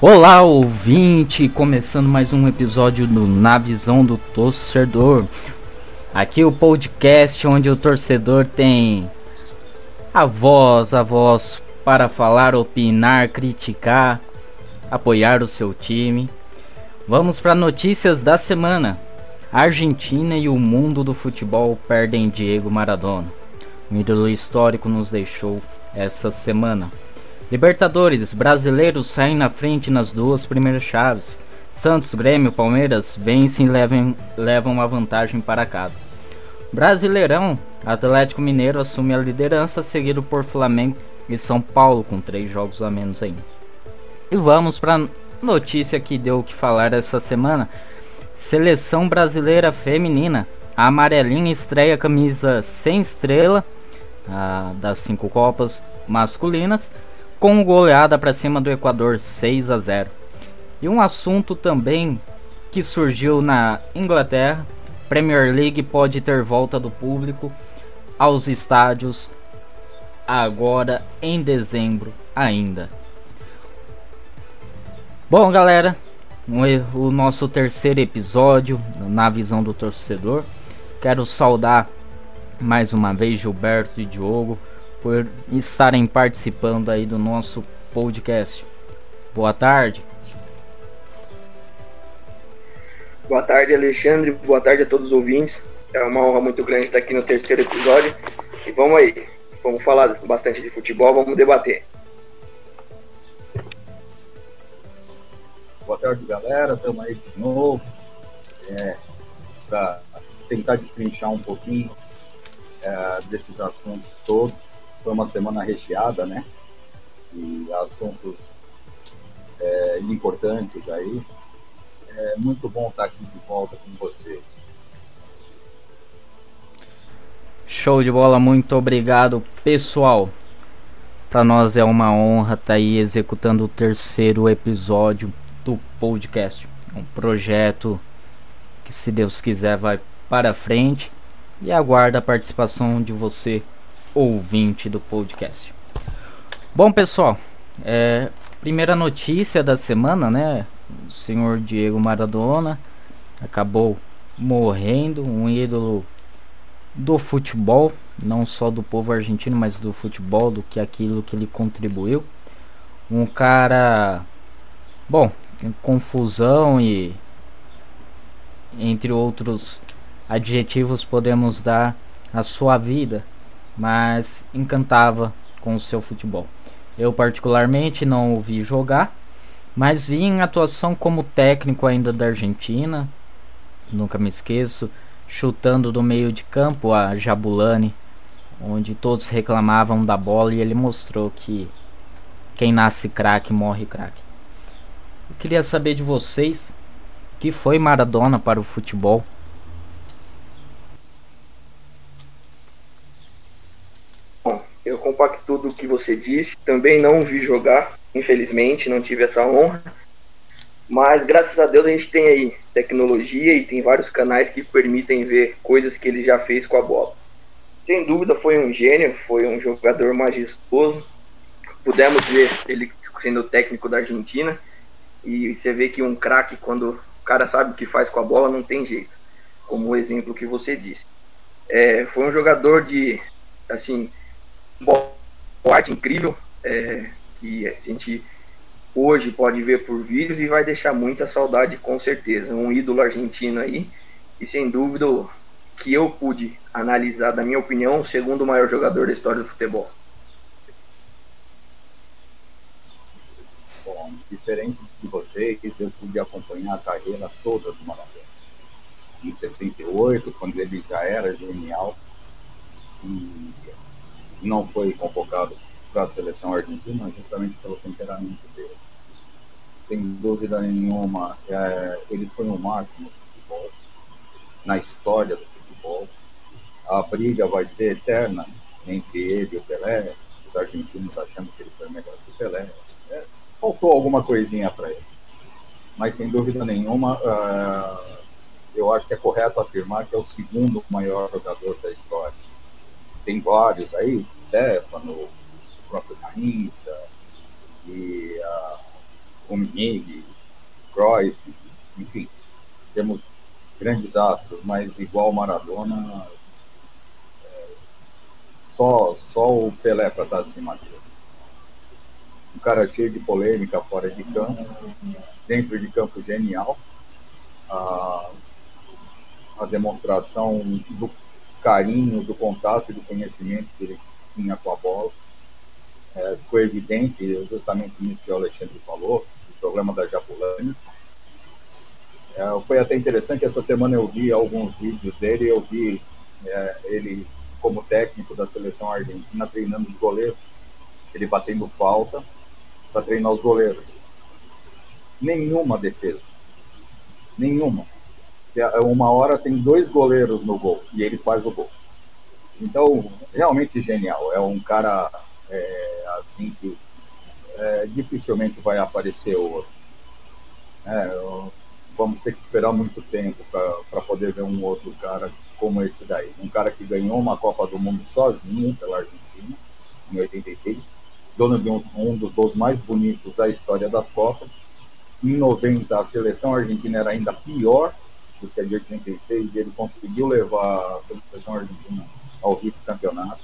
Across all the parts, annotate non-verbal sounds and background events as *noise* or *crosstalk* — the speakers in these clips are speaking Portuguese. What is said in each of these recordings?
Olá, ouvinte! Começando mais um episódio do Na Visão do Torcedor. Aqui o podcast onde o torcedor tem a voz, a voz para falar, opinar, criticar, apoiar o seu time. Vamos para notícias da semana. A Argentina e o mundo do futebol perdem Diego Maradona. Um ídolo histórico nos deixou essa semana. Libertadores, brasileiros saem na frente nas duas primeiras chaves. Santos, Grêmio, Palmeiras vencem e levam, levam uma vantagem para casa. Brasileirão, Atlético Mineiro assume a liderança, seguido por Flamengo e São Paulo, com três jogos a menos ainda. E vamos para notícia que deu o que falar essa semana. Seleção brasileira feminina. A amarelinha estreia a camisa sem estrela das cinco Copas masculinas com goleada para cima do Equador 6 a 0. E um assunto também que surgiu na Inglaterra, Premier League pode ter volta do público aos estádios agora em dezembro ainda. Bom, galera, o nosso terceiro episódio na visão do torcedor. Quero saudar mais uma vez Gilberto e Diogo por estarem participando aí do nosso podcast. Boa tarde. Boa tarde, Alexandre. Boa tarde a todos os ouvintes. É uma honra muito grande estar aqui no terceiro episódio. E vamos aí. Vamos falar bastante de futebol, vamos debater. Boa tarde, galera. Estamos aí de novo. É, para tentar destrinchar um pouquinho é, desses assuntos todos foi uma semana recheada, né? E assuntos é, importantes aí. É muito bom estar aqui de volta com você. Show de bola, muito obrigado, pessoal. Para nós é uma honra estar tá aí executando o terceiro episódio do podcast. Um projeto que, se Deus quiser, vai para frente e aguarda a participação de você ouvinte do podcast. Bom, pessoal, é, primeira notícia da semana, né? O senhor Diego Maradona acabou morrendo, um ídolo do futebol, não só do povo argentino, mas do futebol, do que aquilo que ele contribuiu. Um cara, bom, confusão e entre outros adjetivos podemos dar a sua vida mas encantava com o seu futebol. Eu particularmente não o vi jogar, mas vi em atuação como técnico ainda da Argentina, nunca me esqueço, chutando do meio de campo a Jabulani, onde todos reclamavam da bola e ele mostrou que quem nasce craque morre craque. Eu queria saber de vocês que foi Maradona para o futebol. Eu compacto tudo o que você disse. Também não vi jogar, infelizmente, não tive essa honra. Mas graças a Deus a gente tem aí tecnologia e tem vários canais que permitem ver coisas que ele já fez com a bola. Sem dúvida foi um gênio, foi um jogador majestoso. Pudemos ver ele sendo técnico da Argentina e você vê que um craque quando o cara sabe o que faz com a bola não tem jeito, como o exemplo que você disse. É, foi um jogador de assim arte incrível é, que a gente hoje pode ver por vídeos e vai deixar muita saudade com certeza. Um ídolo argentino aí e sem dúvida que eu pude analisar, da minha opinião, o segundo maior jogador da história do futebol. Bom, diferente de vocês, eu pude acompanhar a carreira toda do Maradona. Em 78, quando ele já era genial, e não foi convocado para a seleção argentina justamente pelo temperamento dele. Sem dúvida nenhuma, é, ele foi um marco no futebol, na história do futebol. A briga vai ser eterna entre ele e o Pelé, os argentinos achando que ele foi melhor que o Pelé. É, faltou alguma coisinha para ele. Mas sem dúvida nenhuma, uh, eu acho que é correto afirmar que é o segundo maior jogador da história tem vários aí, Stefano, o próprio Garrincha, e uh, Rummenigge, Cruyff, enfim, temos grandes astros, mas igual Maradona, é, só, só o Pelé para estar acima dele. Um cara cheio de polêmica fora de campo, dentro de campo genial. A, a demonstração do carinho, do contato e do conhecimento que ele tinha com a bola. É, ficou evidente justamente isso que o Alexandre falou, o problema da Japulani. É, foi até interessante, essa semana eu vi alguns vídeos dele, eu vi é, ele como técnico da seleção argentina treinando os goleiros, ele batendo falta para treinar os goleiros. Nenhuma defesa. Nenhuma. Uma hora tem dois goleiros no gol e ele faz o gol. Então, realmente genial. É um cara é, assim que é, dificilmente vai aparecer outro. É, vamos ter que esperar muito tempo para poder ver um outro cara como esse daí. Um cara que ganhou uma Copa do Mundo sozinho pela Argentina, em 86, dono de um, um dos gols mais bonitos da história das Copas. Em 90, a seleção argentina era ainda pior que a de 86 e ele conseguiu levar a seleção argentina ao vice-campeonato.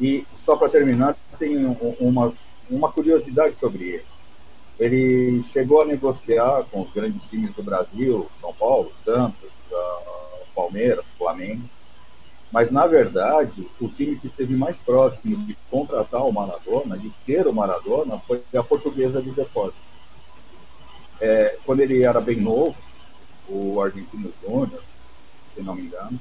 E só para terminar, tem umas, uma curiosidade sobre ele ele chegou a negociar com os grandes times do Brasil, São Paulo, Santos, Palmeiras, Flamengo, mas na verdade o time que esteve mais próximo de contratar o Maradona, de ter o Maradona, foi a portuguesa de Desportes. É, quando ele era bem novo, o Argentino Júnior, se não me engano,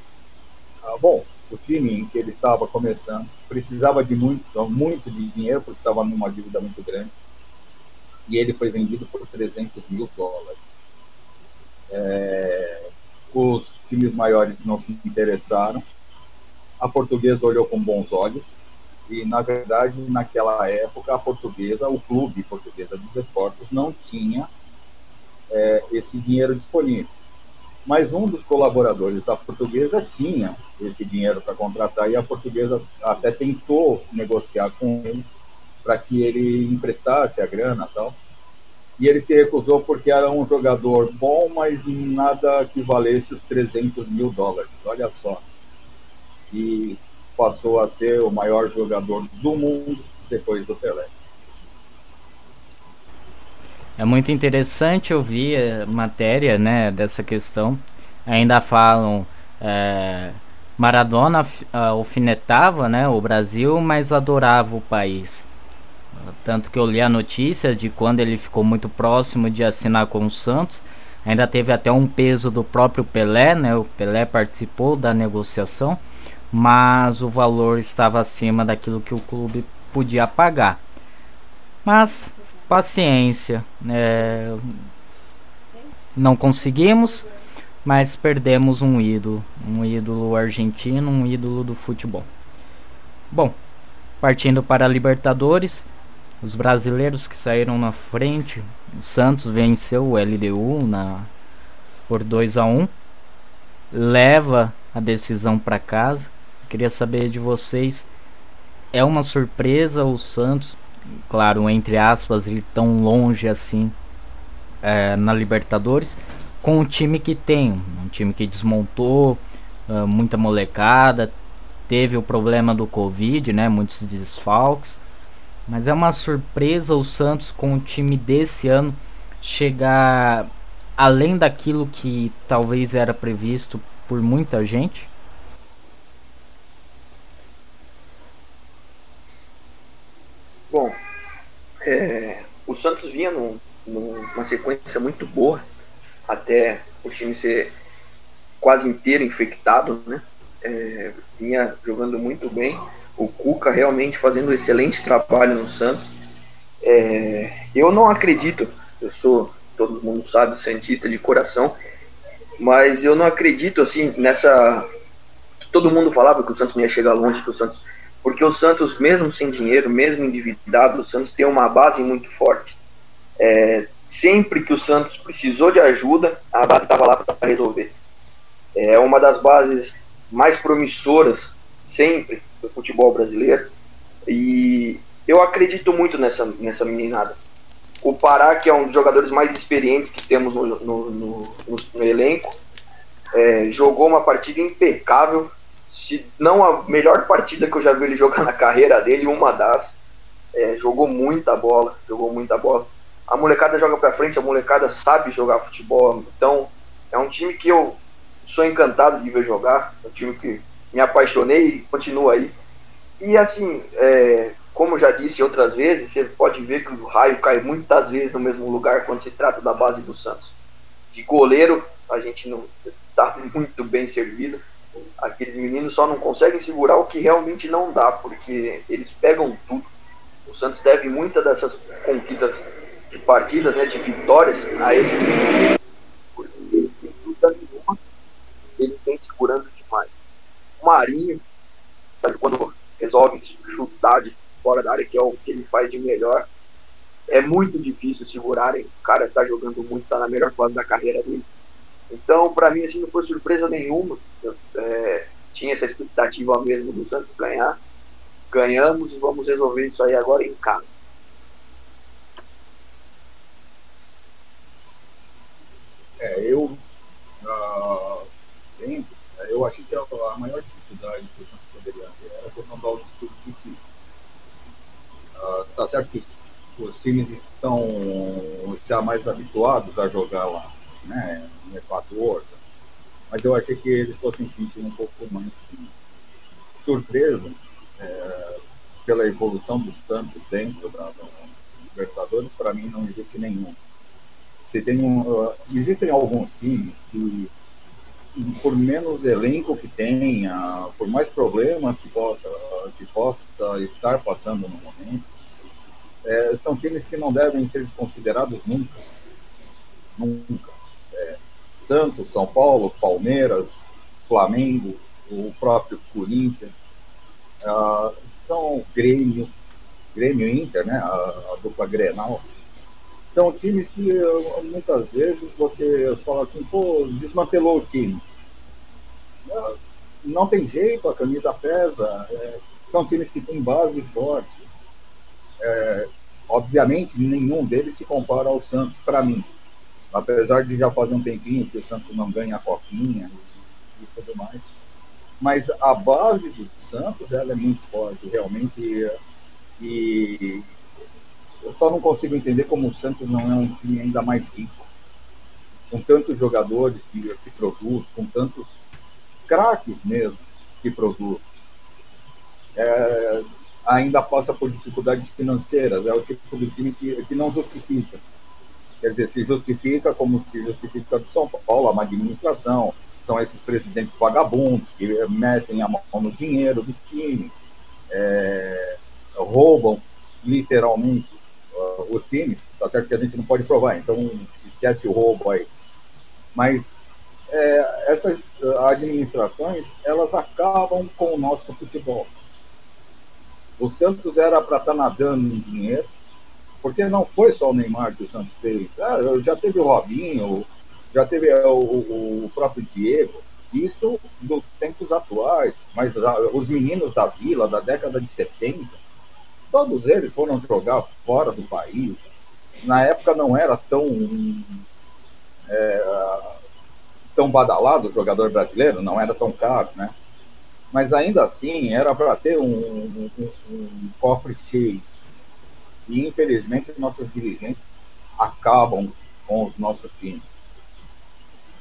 ah, bom, o time em que ele estava começando precisava de muito, muito de dinheiro porque estava numa dívida muito grande e ele foi vendido por 300 mil dólares. É, os times maiores não se interessaram, a portuguesa olhou com bons olhos, e na verdade, naquela época, a portuguesa, o clube portuguesa de desportos, não tinha é, esse dinheiro disponível. Mas um dos colaboradores da portuguesa tinha esse dinheiro para contratar, e a portuguesa até tentou negociar com ele para que ele emprestasse a grana tal. E ele se recusou porque era um jogador bom, mas nada que valesse os 300 mil dólares. Olha só. E passou a ser o maior jogador do mundo depois do Pelé. É muito interessante ouvir matéria né, dessa questão. Ainda falam. É, Maradona alfinetava né, o Brasil, mas adorava o país. Tanto que eu li a notícia de quando ele ficou muito próximo de assinar com o Santos. Ainda teve até um peso do próprio Pelé, né? O Pelé participou da negociação, mas o valor estava acima daquilo que o clube podia pagar. Mas paciência, né? não conseguimos, mas perdemos um ídolo, um ídolo argentino, um ídolo do futebol. Bom, partindo para a Libertadores, os brasileiros que saíram na frente, o Santos venceu o LDU na, por 2 a 1 leva a decisão para casa. Queria saber de vocês, é uma surpresa o Santos, claro, entre aspas, ir tão longe assim é, na Libertadores, com o time que tem, um time que desmontou, uh, muita molecada, teve o problema do Covid, né, muitos desfalques. Mas é uma surpresa o Santos com o time desse ano chegar além daquilo que talvez era previsto por muita gente? Bom, é, o Santos vinha num, numa sequência muito boa até o time ser quase inteiro infectado, né? É, vinha jogando muito bem o Cuca realmente fazendo um excelente trabalho no Santos. É, eu não acredito, eu sou, todo mundo sabe, santista de coração, mas eu não acredito assim nessa. Todo mundo falava que o Santos não ia chegar longe, que o Santos. Porque o Santos, mesmo sem dinheiro, mesmo endividado, o Santos tem uma base muito forte. É, sempre que o Santos precisou de ajuda, a base estava lá para resolver. É uma das bases mais promissoras sempre do futebol brasileiro. E eu acredito muito nessa, nessa meninada. O Pará, que é um dos jogadores mais experientes que temos no, no, no, no elenco, é, jogou uma partida impecável. Se não a melhor partida que eu já vi ele jogar na carreira dele, uma das. É, jogou muita bola, jogou muita bola. A molecada joga pra frente, a molecada sabe jogar futebol. Então, é um time que eu sou encantado de ver jogar. É um time que me apaixonei e continua aí. E assim, é, como já disse outras vezes, você pode ver que o raio cai muitas vezes no mesmo lugar quando se trata da base do Santos. De goleiro, a gente não está muito bem servido. Aqueles meninos só não conseguem segurar o que realmente não dá, porque eles pegam tudo. O Santos deve muitas dessas conquistas de partidas, né, de vitórias, a esses meninos. Porque sem dúvida nenhuma, ele vem segurando demais. O Marinho, sabe, quando resolve chutar de fora da área, que é o que ele faz de melhor, é muito difícil segurarem. O cara está jogando muito, está na melhor fase da carreira dele. Então, para mim, assim, não foi surpresa nenhuma. Eu, é, tinha essa expectativa mesmo do Santos ganhar. Ganhamos e vamos resolver isso aí agora em casa. É, eu uh, eu achei que a, a maior dificuldade que o Santos poderia ter era a questão da altitude de time. Uh, tá certo que os times estão já mais habituados a jogar lá, né, no Equador, mas eu achei que eles fossem sentir um pouco mais surpresa é, pela evolução dos Santos dentro da, da Libertadores, para mim não existe nenhum. Se tem um, uh, existem alguns times que por menos elenco que tenha, por mais problemas que possa, que possa estar passando no momento, é, são times que não devem ser considerados nunca. Nunca. É, Santos, São Paulo, Palmeiras, Flamengo, o próprio Corinthians, uh, são Grêmio, Grêmio Inter, né, a, a dupla Grenal, são times que muitas vezes você fala assim, pô, desmantelou o time. Não tem jeito, a camisa pesa. É, são times que têm base forte. É, obviamente, nenhum deles se compara ao Santos, para mim. Apesar de já fazer um tempinho que o Santos não ganha a copinha e, tudo mais. Mas a base do Santos ela é muito forte, realmente. E, eu só não consigo entender como o Santos não é um time ainda mais rico. Com tantos jogadores que, que produz, com tantos craques mesmo que produz. É, ainda passa por dificuldades financeiras. É o tipo de time que, que não justifica. Quer dizer, se justifica como se justifica do São Paulo, a administração. São esses presidentes vagabundos que metem a mão no dinheiro do time, é, roubam literalmente uh, os times, tá certo que a gente não pode provar, então esquece o roubo aí. Mas é, essas uh, administrações, elas acabam com o nosso futebol. O Santos era para estar tá nadando em dinheiro, porque não foi só o Neymar que o Santos fez. Ah, já teve o Robinho, já teve o, o, o próprio Diego. Isso dos tempos atuais, mas os meninos da Vila, da década de 70, Todos eles foram jogar fora do país. Na época não era tão é, tão badalado o jogador brasileiro, não era tão caro, né? Mas ainda assim era para ter um, um, um, cofre cheio. E infelizmente nossos dirigentes acabam com os nossos times.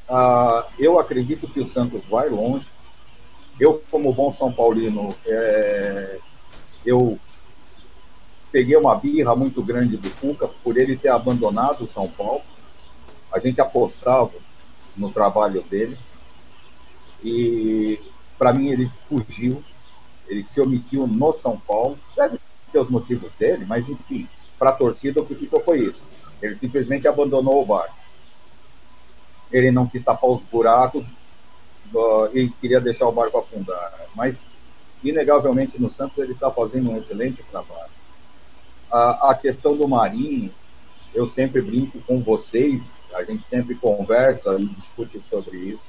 Ah, eu acredito que o Santos vai longe. Eu, como bom São Paulino, é, eu peguei uma birra muito grande do Cuca por ele ter abandonado o São Paulo. A gente apostava no trabalho dele. E para mim ele fugiu, ele se omitiu no São Paulo. Deve ter os motivos dele, mas enfim, para a torcida o que ficou foi isso. Ele simplesmente abandonou o barco. Ele não quis tapar os buracos uh, e queria deixar o barco afundar. Mas, inegavelmente, no Santos ele está fazendo um excelente trabalho a, a questão do Marinho, eu sempre brinco com vocês, a gente sempre conversa e discute sobre isso.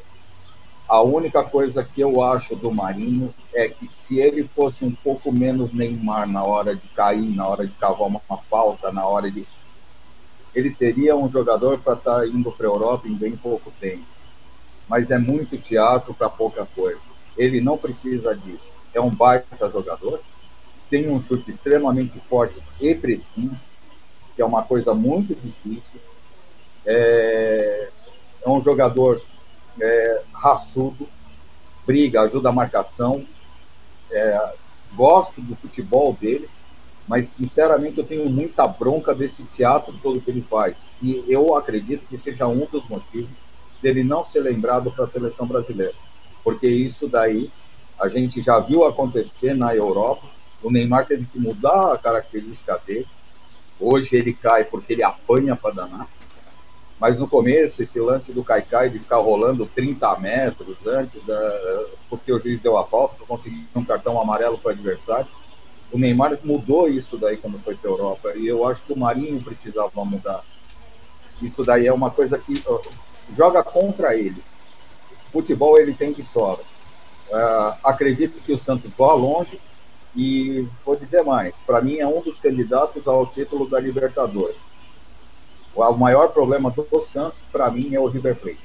A única coisa que eu acho do Marinho é que se ele fosse um pouco menos Neymar na hora de cair, na hora de cavar uma, uma falta, na hora de. ele seria um jogador para estar tá indo para a Europa em bem pouco tempo. Mas é muito teatro para pouca coisa. Ele não precisa disso. É um baita jogador, tem um chute extremamente forte e preciso, que é uma coisa muito difícil. É, é um jogador é, raçudo, briga, ajuda a marcação. É, gosto do futebol dele, mas sinceramente eu tenho muita bronca desse teatro todo que ele faz. E eu acredito que seja um dos motivos dele não ser lembrado para a seleção brasileira. Porque isso daí a gente já viu acontecer na Europa. O Neymar teve que mudar a característica dele. Hoje ele cai porque ele apanha para danar. Mas no começo, esse lance do Caicai de ficar rolando 30 metros antes, da, porque o juiz deu a falta, conseguir um cartão amarelo para o adversário. O Neymar mudou isso daí quando foi para a Europa. E eu acho que o Marinho precisava mudar. Isso daí é uma coisa que uh, joga contra ele. Futebol ele tem que sobra. Uh, acredito que o Santos vá longe e vou dizer mais. Para mim é um dos candidatos ao título da Libertadores o maior problema do Santos, para mim, é o River Plate.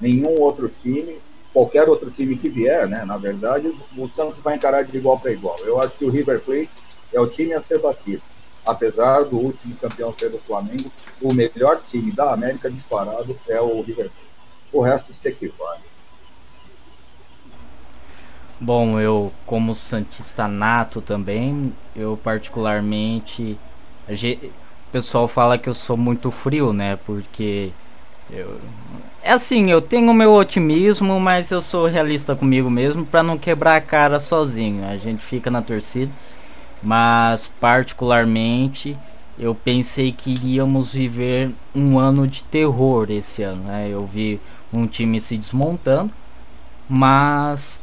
Nenhum outro time, qualquer outro time que vier, né, na verdade, o Santos vai encarar de igual para igual. Eu acho que o River Plate é o time a ser batido. Apesar do último campeão ser o Flamengo, o melhor time da América disparado é o River Plate. O resto se equivale. Bom, eu como santista nato também, eu particularmente o pessoal fala que eu sou muito frio, né? Porque eu é assim, eu tenho meu otimismo, mas eu sou realista comigo mesmo para não quebrar a cara sozinho. A gente fica na torcida, mas particularmente eu pensei que iríamos viver um ano de terror esse ano, né? Eu vi um time se desmontando, mas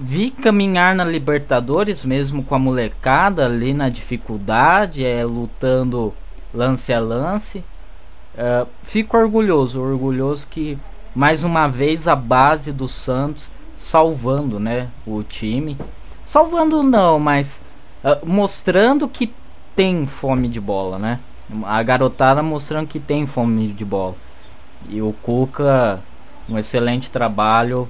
vi caminhar na Libertadores mesmo com a molecada ali na dificuldade, é, lutando lance a lance. É, fico orgulhoso, orgulhoso que mais uma vez a base do Santos salvando, né, o time. Salvando não, mas uh, mostrando que tem fome de bola, né? A garotada mostrando que tem fome de bola. E o Cuca, um excelente trabalho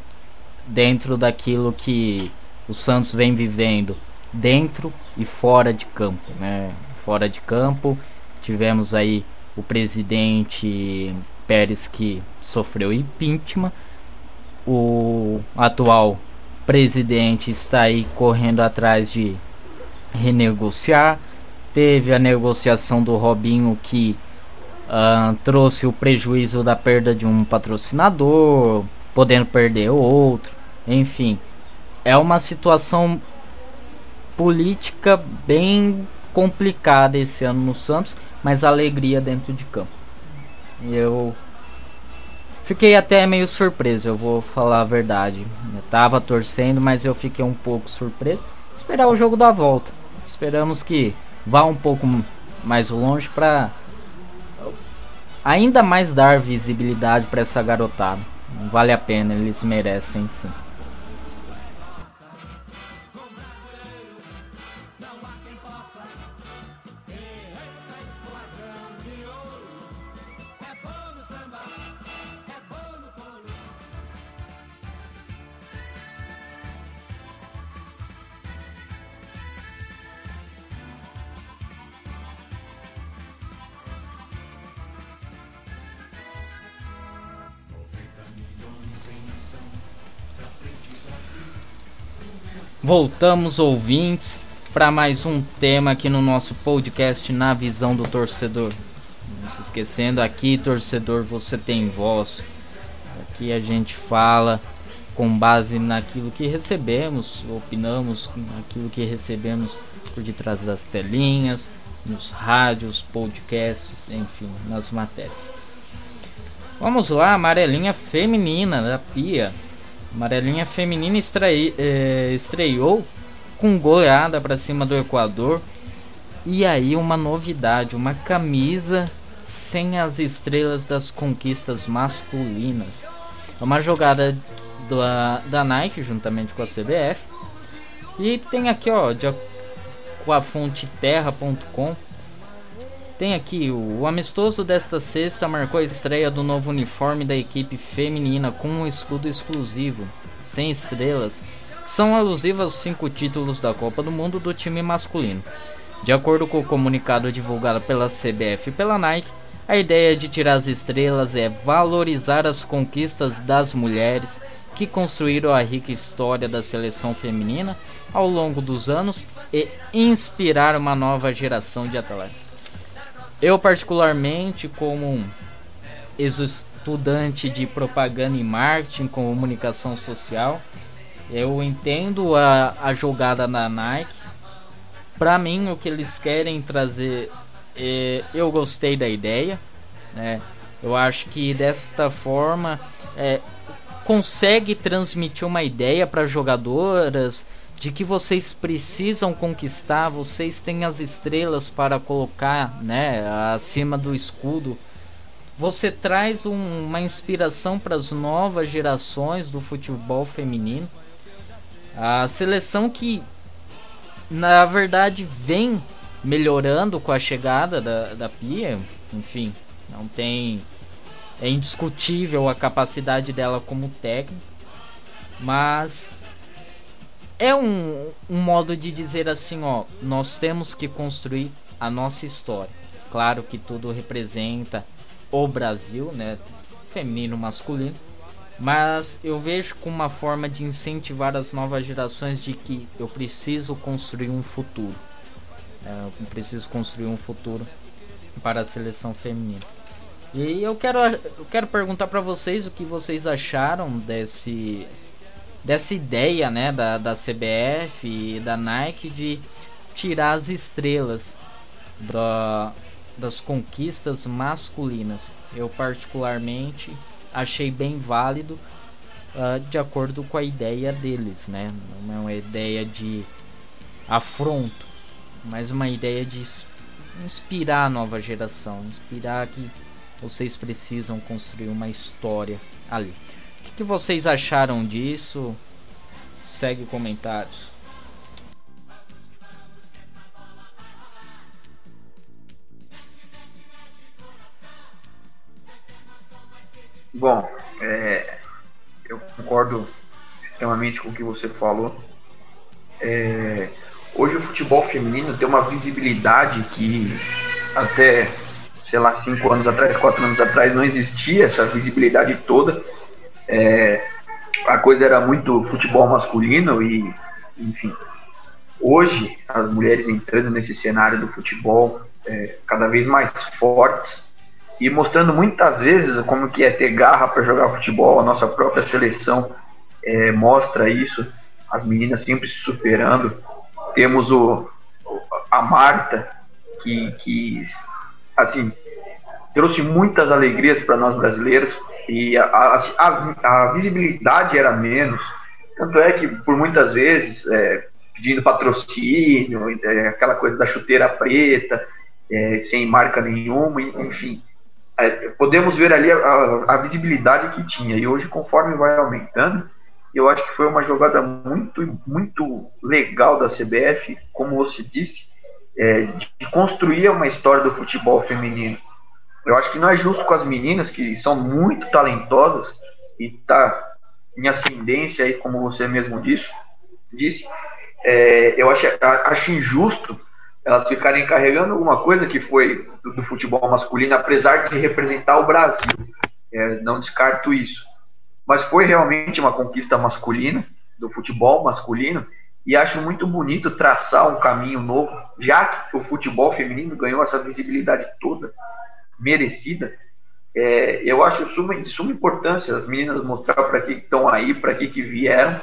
dentro daquilo que o Santos vem vivendo, dentro e fora de campo, né? Fora de campo, tivemos aí o presidente Pérez que sofreu impeachment, o atual presidente está aí correndo atrás de renegociar. Teve a negociação do Robinho que uh, trouxe o prejuízo da perda de um patrocinador, podendo perder outro. Enfim, é uma situação política bem complicada esse ano no Santos, mas alegria dentro de campo. Eu fiquei até meio surpreso, eu vou falar a verdade. Eu tava torcendo, mas eu fiquei um pouco surpreso. Esperar o jogo da volta. Esperamos que vá um pouco mais longe para ainda mais dar visibilidade para essa garotada. Vale a pena, eles merecem sim. Voltamos, ouvintes, para mais um tema aqui no nosso podcast Na Visão do Torcedor. Não se esquecendo, aqui, torcedor, você tem voz. Aqui a gente fala com base naquilo que recebemos, opinamos naquilo que recebemos por detrás das telinhas, nos rádios, podcasts, enfim, nas matérias. Vamos lá, amarelinha feminina da Pia. Amarelinha feminina é, estreou com goleada para cima do Equador. E aí uma novidade, uma camisa sem as estrelas das conquistas masculinas. É uma jogada da, da Nike juntamente com a CBF. E tem aqui ó, de, com a fonte terra.com Tem aqui o, o amistoso desta sexta marcou a estreia do novo uniforme da equipe feminina com um escudo exclusivo, sem estrelas, que são alusivos aos cinco títulos da Copa do Mundo do time masculino. De acordo com o comunicado divulgado pela CBF e pela Nike, a ideia de tirar as estrelas é valorizar as conquistas das mulheres que construíram a rica história da seleção feminina ao longo dos anos e inspirar uma nova geração de atletas. Eu, particularmente, como ex-estudante de propaganda e marketing, comunicação social, eu entendo a, a jogada da Nike. Para mim, o que eles querem trazer, é, eu gostei da ideia. Né? Eu acho que desta forma é, consegue transmitir uma ideia para jogadoras de que vocês precisam conquistar, vocês têm as estrelas para colocar, né, acima do escudo. Você traz um, uma inspiração para as novas gerações do futebol feminino. A seleção que, na verdade, vem melhorando com a chegada da, da Pia. Enfim, não tem. É indiscutível a capacidade dela como técnico. Mas é um, um modo de dizer assim, ó, nós temos que construir a nossa história. Claro que tudo representa o Brasil, né? Feminino, masculino. Mas eu vejo como uma forma de incentivar as novas gerações de que eu preciso construir um futuro. É, eu preciso construir um futuro para a seleção feminina. E eu quero, eu quero perguntar para vocês o que vocês acharam desse dessa ideia né, da, da CBF e da Nike de tirar as estrelas da, das conquistas masculinas. Eu particularmente achei bem válido uh, de acordo com a ideia deles, né? Não é uma ideia de afronto, mas uma ideia de inspirar a nova geração, inspirar que vocês precisam construir uma história ali que vocês acharam disso? Segue comentários. Bom, é, eu concordo extremamente com o que você falou. É, hoje o futebol feminino tem uma visibilidade que até, sei lá, cinco anos atrás, quatro anos atrás, não existia essa visibilidade toda é, a coisa era muito futebol masculino e, enfim. Hoje, as mulheres entrando nesse cenário do futebol é, cada vez mais fortes e mostrando muitas vezes como que é ter garra para jogar futebol. A nossa própria seleção é, mostra isso. As meninas sempre se superando. Temos o, a Marta, que, que assim, trouxe muitas alegrias para nós brasileiros e a, a, a, visibilidade era menos. Tanto é que, por muitas vezes, é, pedindo patrocínio, é, aquela coisa da chuteira preta, é, sem marca nenhuma, enfim. É, podemos ver ali a, a, visibilidade que tinha. E hoje, conforme vai aumentando, eu acho que foi uma jogada muito, muito legal da CBF, como você disse, é, de construir uma história do futebol feminino eu acho que não é justo com as meninas que são muito talentosas e tá em ascendência aí, como você mesmo disse. disse é, eu acho, acho injusto elas ficarem carregando alguma coisa que foi do, do futebol masculino, apesar de representar o Brasil. É, não descarto isso. Mas foi realmente uma conquista masculina, do futebol masculino, e acho muito bonito traçar um caminho novo, já que o futebol feminino ganhou essa visibilidade toda merecida, é, eu acho suma, de suma importância as meninas mostrar para que estão aí, para que, que vieram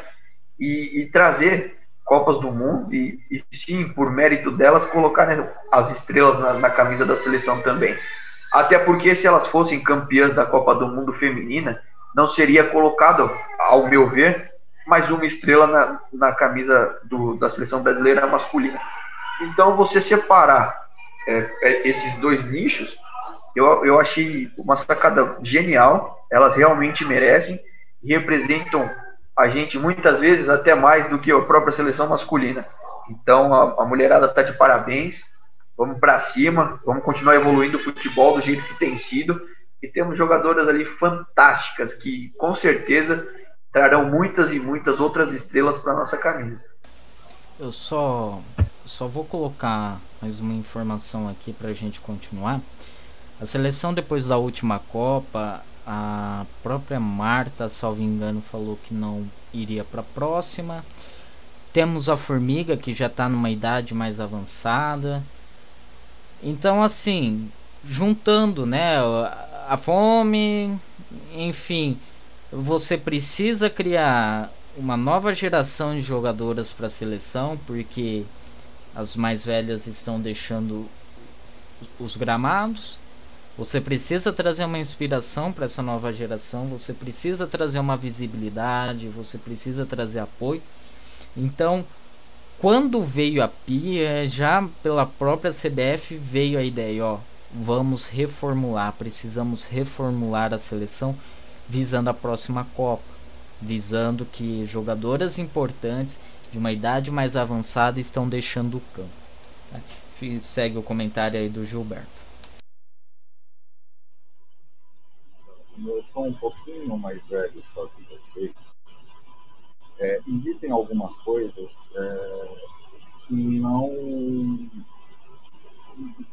e, e, trazer Copas do Mundo e, e, sim, por mérito delas, colocarem as estrelas na, na, camisa da seleção também. Até porque se elas fossem campeãs da Copa do Mundo feminina, não seria colocado, ao meu ver, mais uma estrela na, na camisa do, da seleção brasileira masculina. Então, você separar é, é esses dois nichos eu, eu achei uma sacada genial. Elas realmente merecem e representam a gente muitas vezes até mais do que a própria seleção masculina. Então a, a mulherada está de parabéns vamos para cima, vamos continuar evoluindo o futebol do jeito que tem sido. E temos jogadoras ali fantásticas que com certeza trarão muitas e muitas outras estrelas para nossa camisa. Eu só só vou colocar mais uma informação aqui para a gente continuar. A seleção depois da última Copa, a própria Marta, salvo engano, falou que não iria para a próxima. Temos a Formiga que já está numa idade mais avançada. Então assim, juntando, né, a fome, enfim, você precisa criar uma nova geração de jogadoras para a seleção, porque as mais velhas estão deixando os gramados. Você precisa trazer uma inspiração para essa nova geração, você precisa trazer uma visibilidade, você precisa trazer apoio. Então, quando veio a PIA, já pela própria CBF veio a ideia, ó, vamos reformular, precisamos reformular a seleção visando a próxima Copa, visando que jogadoras importantes de uma idade mais avançada estão deixando o campo. Né? Segue o comentário aí do Gilberto. Eu sou um pouquinho mais velho só que vocês. É, existem algumas coisas é, que não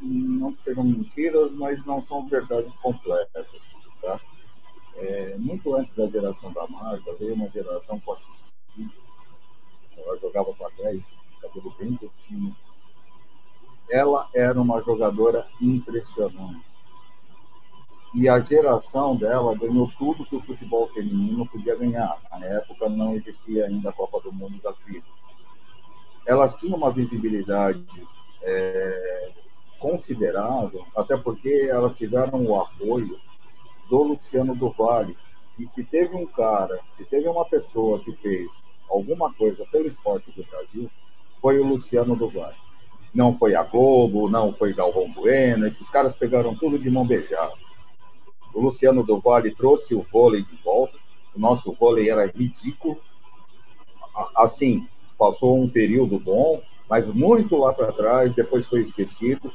não sejam mentiras, mas não são verdades completas, tá? É, muito antes da geração da Marta, veio uma geração com a Cici. Ela jogava com a 10, cabelo bem curtinho. Ela era uma jogadora impressionante. E a geração dela ganhou tudo que o futebol feminino podia ganhar. Na época não existia ainda a Copa do Mundo da FIFA. Elas tinham uma visibilidade é, considerável, até porque elas tiveram o apoio do Luciano do Vale. E se teve um cara, se teve uma pessoa que fez alguma coisa pelo esporte do Brasil, foi o Luciano do Vale. Não foi a Globo, não foi Galvão Bueno, esses caras pegaram tudo de mão beijada. O Luciano do Vale trouxe o vôlei de volta, o nosso vôlei era ridículo. Assim, passou um período bom, mas muito lá para trás, depois foi esquecido.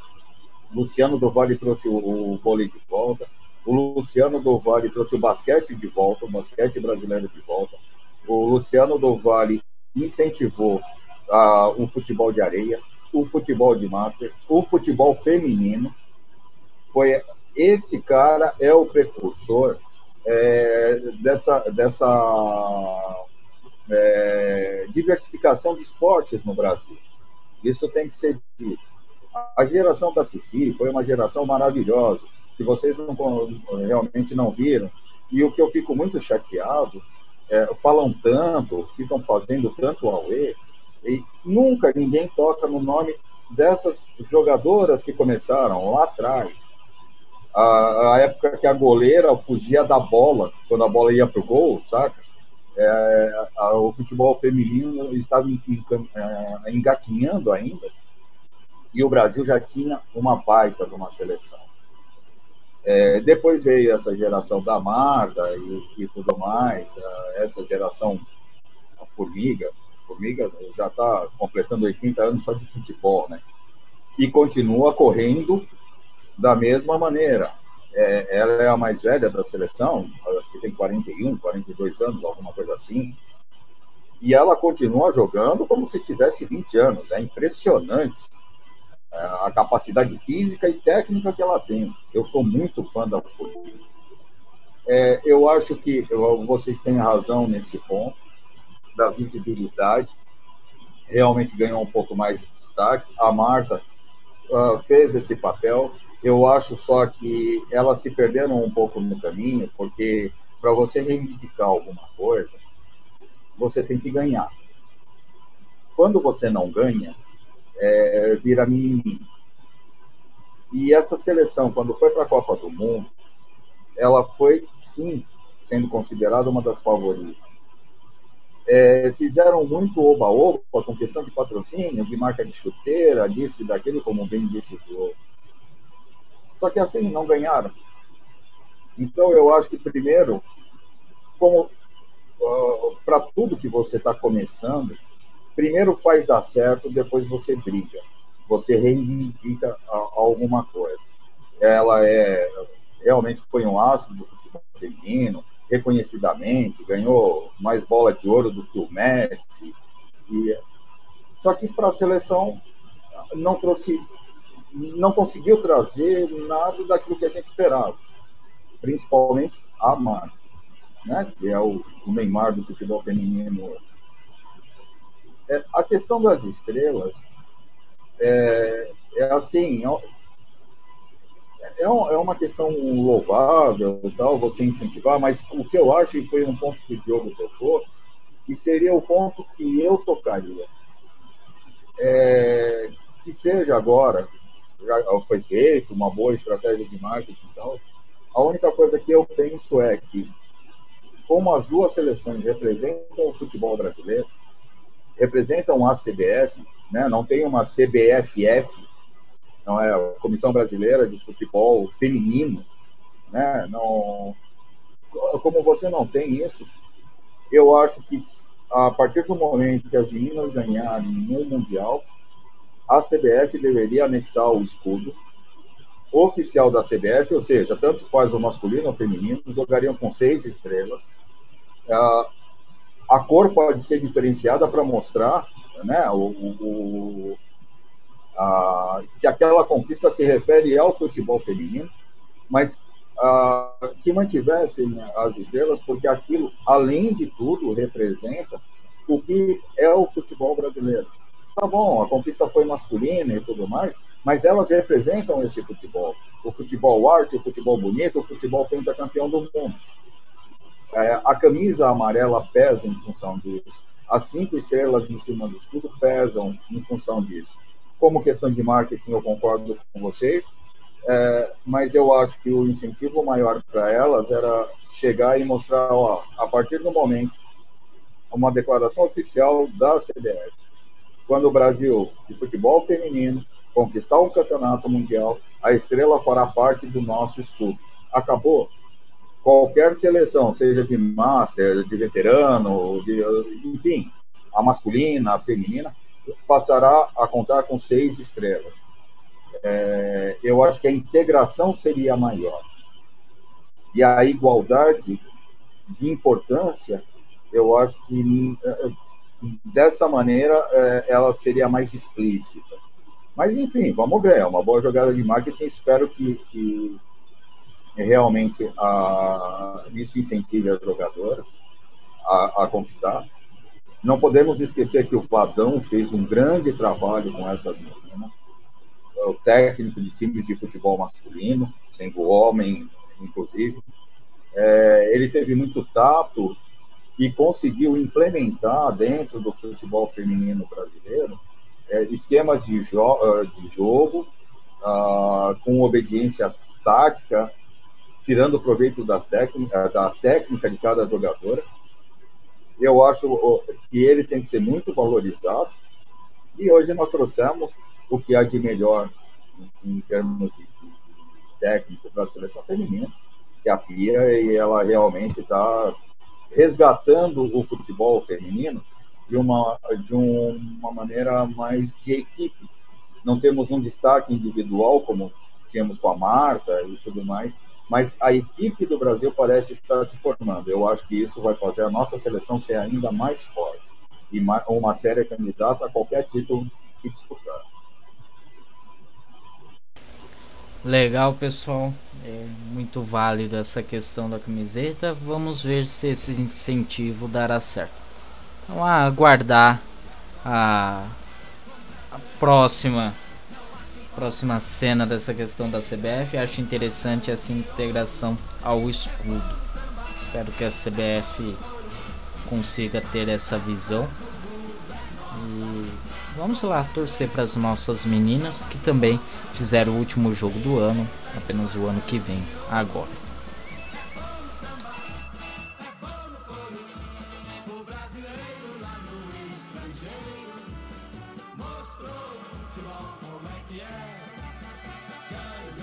Luciano do Vale trouxe o vôlei de volta. O Luciano do Vale trouxe o basquete de volta, o basquete brasileiro de volta. O Luciano do Vale incentivou uh, o futebol de areia, o futebol de master, o futebol feminino. Foi esse cara é o precursor é, dessa dessa é, diversificação de esportes no Brasil. Isso tem que ser dito. A geração da Cici foi uma geração maravilhosa que vocês não, realmente não viram. E o que eu fico muito chateado, é, falam tanto, ficam fazendo tanto auê, e nunca ninguém toca no nome dessas jogadoras que começaram lá atrás. A, a época que a goleira fugia da bola, quando a bola ia para o gol, saca? É, a, o futebol feminino estava em, em, é, engatinhando ainda, e o Brasil já tinha uma baita de uma seleção. É, depois veio essa geração da Marta e, e tudo mais, essa geração a Formiga. A Formiga já está completando 80 anos só de futebol, né? E continua correndo da mesma maneira. É, ela é a mais velha da seleção, acho que tem 41, 42 anos, alguma coisa assim. E ela continua jogando como se tivesse 20 anos. É impressionante é, a capacidade física e técnica que ela tem. Eu sou muito fã da Formiga. É, eu acho que eu, vocês têm razão nesse ponto da visibilidade. Realmente ganhou um pouco mais de destaque. A Marta uh, fez esse papel. Eu acho só que elas se perderam um pouco no caminho, porque para você reivindicar alguma coisa, você tem que ganhar. Quando você não ganha, é, vira mimimi. E essa seleção, quando foi para a Copa do Mundo, ela foi, sim, sendo considerada uma das favoritas. É, fizeram muito oba-oba com questão de patrocínio, de marca de chuteira, disso e daquilo, como bem disse o Só que assim, não ganharam. Então, eu acho que, primeiro, como uh, para tudo que você está começando, primeiro faz dar certo, depois você briga. você reivindica alguma coisa. Ela é realmente foi um astro do futebol feminino, reconhecidamente, ganhou mais bola de ouro do que o Messi. E, só que para a seleção não trouxe, não conseguiu trazer nada daquilo que a gente esperava, principalmente a Mar, né? que é o, o Neymar do futebol feminino. É, a questão das estrelas é, é assim, é, é, uma questão louvável, tal, você incentivar, mas o que eu acho, e foi um ponto que o Diogo tocou, e seria o ponto que eu tocaria. É, que seja agora, já foi feito, uma boa estratégia de marketing e tal, a única coisa que eu penso é que, como as duas seleções representam o futebol brasileiro, representam a CBF, né, não tem uma CBFF, não é a Comissão Brasileira de Futebol Feminino, né? Não, como você não tem isso, eu acho que a partir do momento que as meninas ganharem um mundial, a CBF deveria anexar o escudo oficial da CBF, ou seja, tanto faz o masculino ou feminino, jogariam com seis estrelas. A cor pode ser diferenciada para mostrar né, o, o, ah, que aquela conquista se refere ao futebol feminino, mas ah, que mantivessem as estrelas, porque aquilo, além de tudo, representa o que é o futebol brasileiro. Tá bom, a conquista foi masculina e tudo mais, mas elas representam esse futebol. O futebol arte, o futebol bonito, o futebol pentacampeão do mundo. É, a camisa amarela pesa em função disso. As cinco estrelas em cima do escudo pesam em função disso como questão de marketing, eu concordo com vocês, é, mas eu acho que o incentivo maior para elas era chegar e mostrar, ó, a partir do momento, uma declaração oficial da CBF, quando o Brasil de futebol feminino conquistar um campeonato mundial, a estrela fará parte do nosso escudo. Acabou. Qualquer seleção, seja de master, de veterano, de, enfim, a masculina, a feminina, passará a contar com seis estrelas. É, eu acho que a integração seria maior. E a igualdade de importância, eu acho que dessa maneira é, ela seria mais explícita. Mas, enfim, vamos ver. É uma boa jogada de marketing. Espero que, que realmente a, isso incentive as jogadoras a, a conquistar. Não podemos esquecer que o Vadão fez um grande trabalho com essas meninas. O técnico de times de futebol masculino, sendo homem, inclusive. É, ele teve muito tato e conseguiu implementar dentro do futebol feminino brasileiro é, esquemas de, jo ah, de jogo uh, com obediência tática, tirando proveito das técnica, da técnica de cada jogadora eu acho que ele tem que ser muito valorizado. E hoje nós trouxemos o que há de melhor em termos de, técnico para a seleção feminina, que é a Pia, e ela realmente está resgatando o futebol feminino de uma, de uma maneira mais de equipe. Não temos um destaque individual, como tínhamos com a Marta e tudo mais, mas a equipe do Brasil parece estar se formando. Eu acho que isso vai fazer a nossa seleção ser ainda mais forte e uma séria candidata a qualquer título que disputar. Legal, pessoal. É muito válido essa questão da camiseta. Vamos ver se esse incentivo dará certo. Então, aguardar a, a próxima próxima cena dessa questão da CBF. Acho interessante essa integração ao escudo. Espero que a CBF consiga ter essa visão. Vamos lá torcer para as nossas meninas que também fizeram o último jogo do ano, apenas o ano que vem, agora.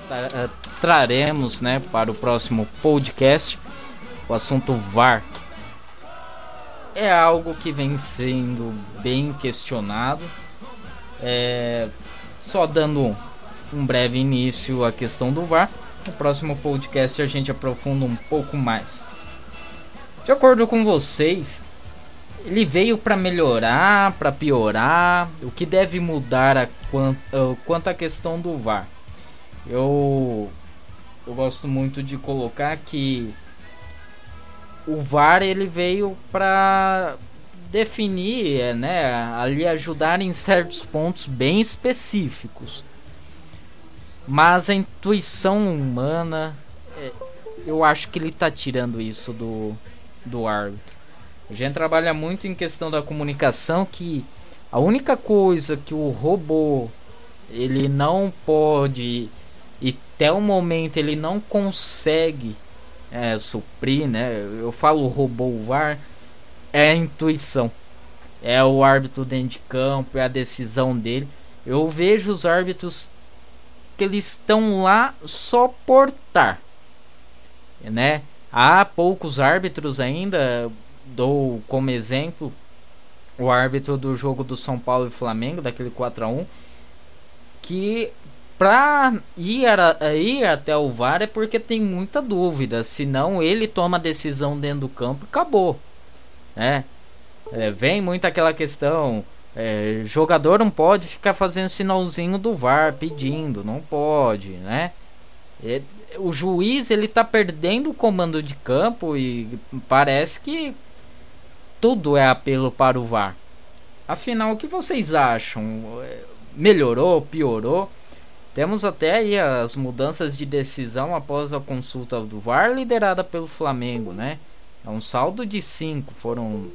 Eh, traremos né, para o próximo podcast o assunto VAR. É algo que vem sendo bem questionado. É, Só dando um breve início à questão do VAR. No próximo podcast a gente aprofunda um pouco mais. De acordo com vocês, ele veio para melhorar, para piorar? O que deve mudar a quanto, uh, quanto à questão do VAR? Eu, eu gosto muito de colocar que o VAR ele veio para definir, é, né, ali ajudar em certos pontos bem específicos. Mas a intuição humana, é, eu acho que ele está tirando isso do, do árbitro. A gente trabalha muito em questão da comunicação que a única coisa que o robô ele não pode e até o momento ele não consegue é, suprir, né? Eu falo robô VAR é a intuição, é o árbitro dentro de campo, é a decisão dele. Eu vejo os árbitros que eles estão lá só por estar, né? Há poucos árbitros ainda, dou como exemplo o árbitro do jogo do São Paulo e Flamengo, daquele 4 a 1 que pra ir, ir até o VAR é porque tem muita dúvida, senão ele toma a decisão dentro do campo e acabou, né? É, vem muito aquela questão, é, jogador não pode ficar fazendo sinalzinho do VAR pedindo, não pode, né? É, o juiz ele tá perdendo o comando de campo e parece que tudo é apelo para o VAR. Afinal, o que vocês acham? Melhorou? Piorou? Temos até aí as mudanças de decisão após a consulta do VAR liderada pelo Flamengo, né? É um saldo de 5, foram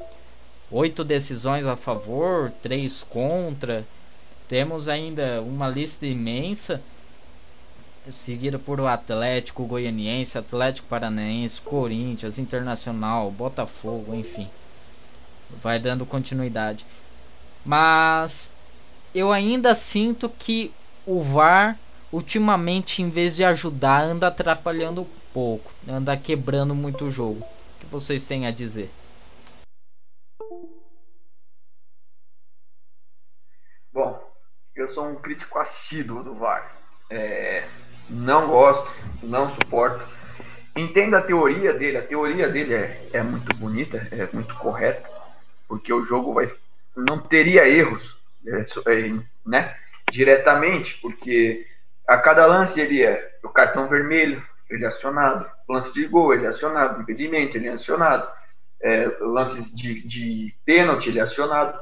oito decisões a favor, três contra. Temos ainda uma lista imensa seguida por o Atlético Goianiense, Atlético Paranaense, Corinthians, Internacional, Botafogo, enfim. Vai dando continuidade. Mas eu ainda sinto que o VAR ultimamente em vez de ajudar anda atrapalhando um pouco, anda quebrando muito o jogo. Vocês têm a dizer? Bom, eu sou um crítico assíduo do VAR. É, não gosto, não suporto. Entendo a teoria dele, a teoria dele é, é muito bonita, é muito correta, porque o jogo vai, não teria erros, é, é, né? Diretamente, porque a cada lance ele é o cartão vermelho, ele é acionado, lance de gol, ele é acionado, impedimento, ele é acionado, é, lances de, de pênalti, ele é acionado.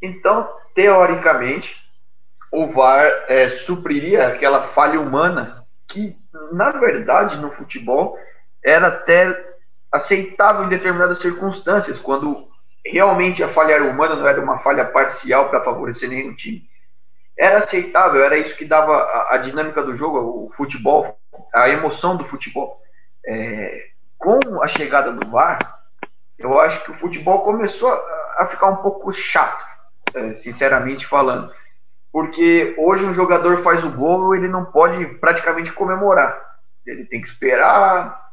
Então, teoricamente, o VAR é, supriria aquela falha humana que, na verdade, no futebol era até aceitável em determinadas circunstâncias, quando realmente a falha era humana, não era uma falha parcial para favorecer nenhum time. Era aceitável, era isso que dava a, a, dinâmica do jogo, o futebol, a emoção do futebol. É, com a chegada do VAR, eu acho que o futebol começou a, a ficar um pouco chato, é, sinceramente falando porque hoje um jogador faz o gol, ele não pode praticamente comemorar. Ele tem que esperar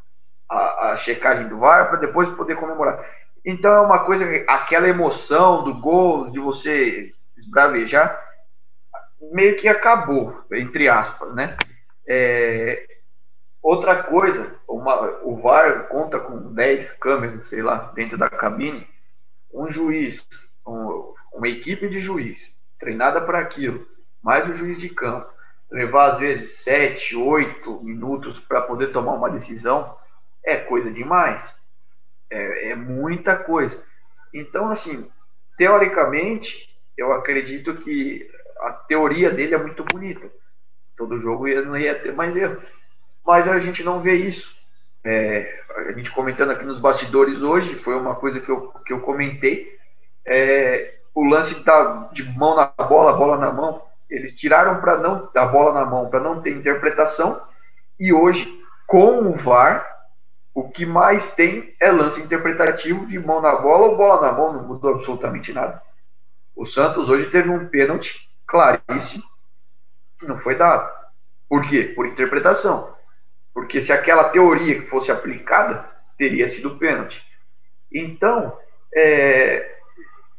a, a checagem do VAR para depois poder comemorar. Então é uma coisa, aquela emoção do gol, de você esbravejar, meio que acabou, entre aspas, né? É, outra coisa, uma, o VAR conta com 10 câmeras, sei lá, dentro da cabine. Um juiz, um, uma equipe de juiz treinada para aquilo, mais o juiz de campo, levar às vezes sete, oito minutos para poder tomar uma decisão, é coisa demais. É, é muita coisa. Então, assim, teoricamente, eu acredito que a teoria dele é muito bonita. Todo jogo ia, não ia ter mais erro. Mas a gente não vê isso. É, a gente comentando aqui nos bastidores hoje, foi uma coisa que eu, que eu comentei. É, o lance tá de mão na bola, bola na mão. Eles tiraram para não a bola na mão para não ter interpretação e hoje com o VAR o que mais tem é lance interpretativo de mão na bola ou bola na mão, não mudou absolutamente nada. O Santos hoje teve um pênalti claríssimo que não foi dado. Por quê? Por interpretação. Porque se aquela teoria fosse aplicada, teria sido pênalti. Então, é,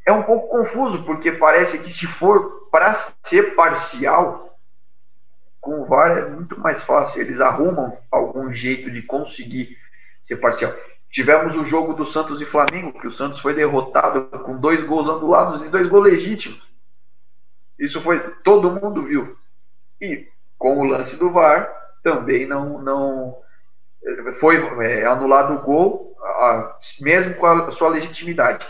é um pouco confuso, porque parece que se for para ser parcial, com o VAR é muito mais fácil. Eles arrumam algum jeito de conseguir ser parcial. Tivemos o jogo do Santos e Flamengo, que o Santos foi derrotado com dois gols anulados e dois gols legítimos. Isso foi todo mundo viu. E com o lance do VAR também não não foi é, anulado o gol, a, mesmo com a sua legitimidade.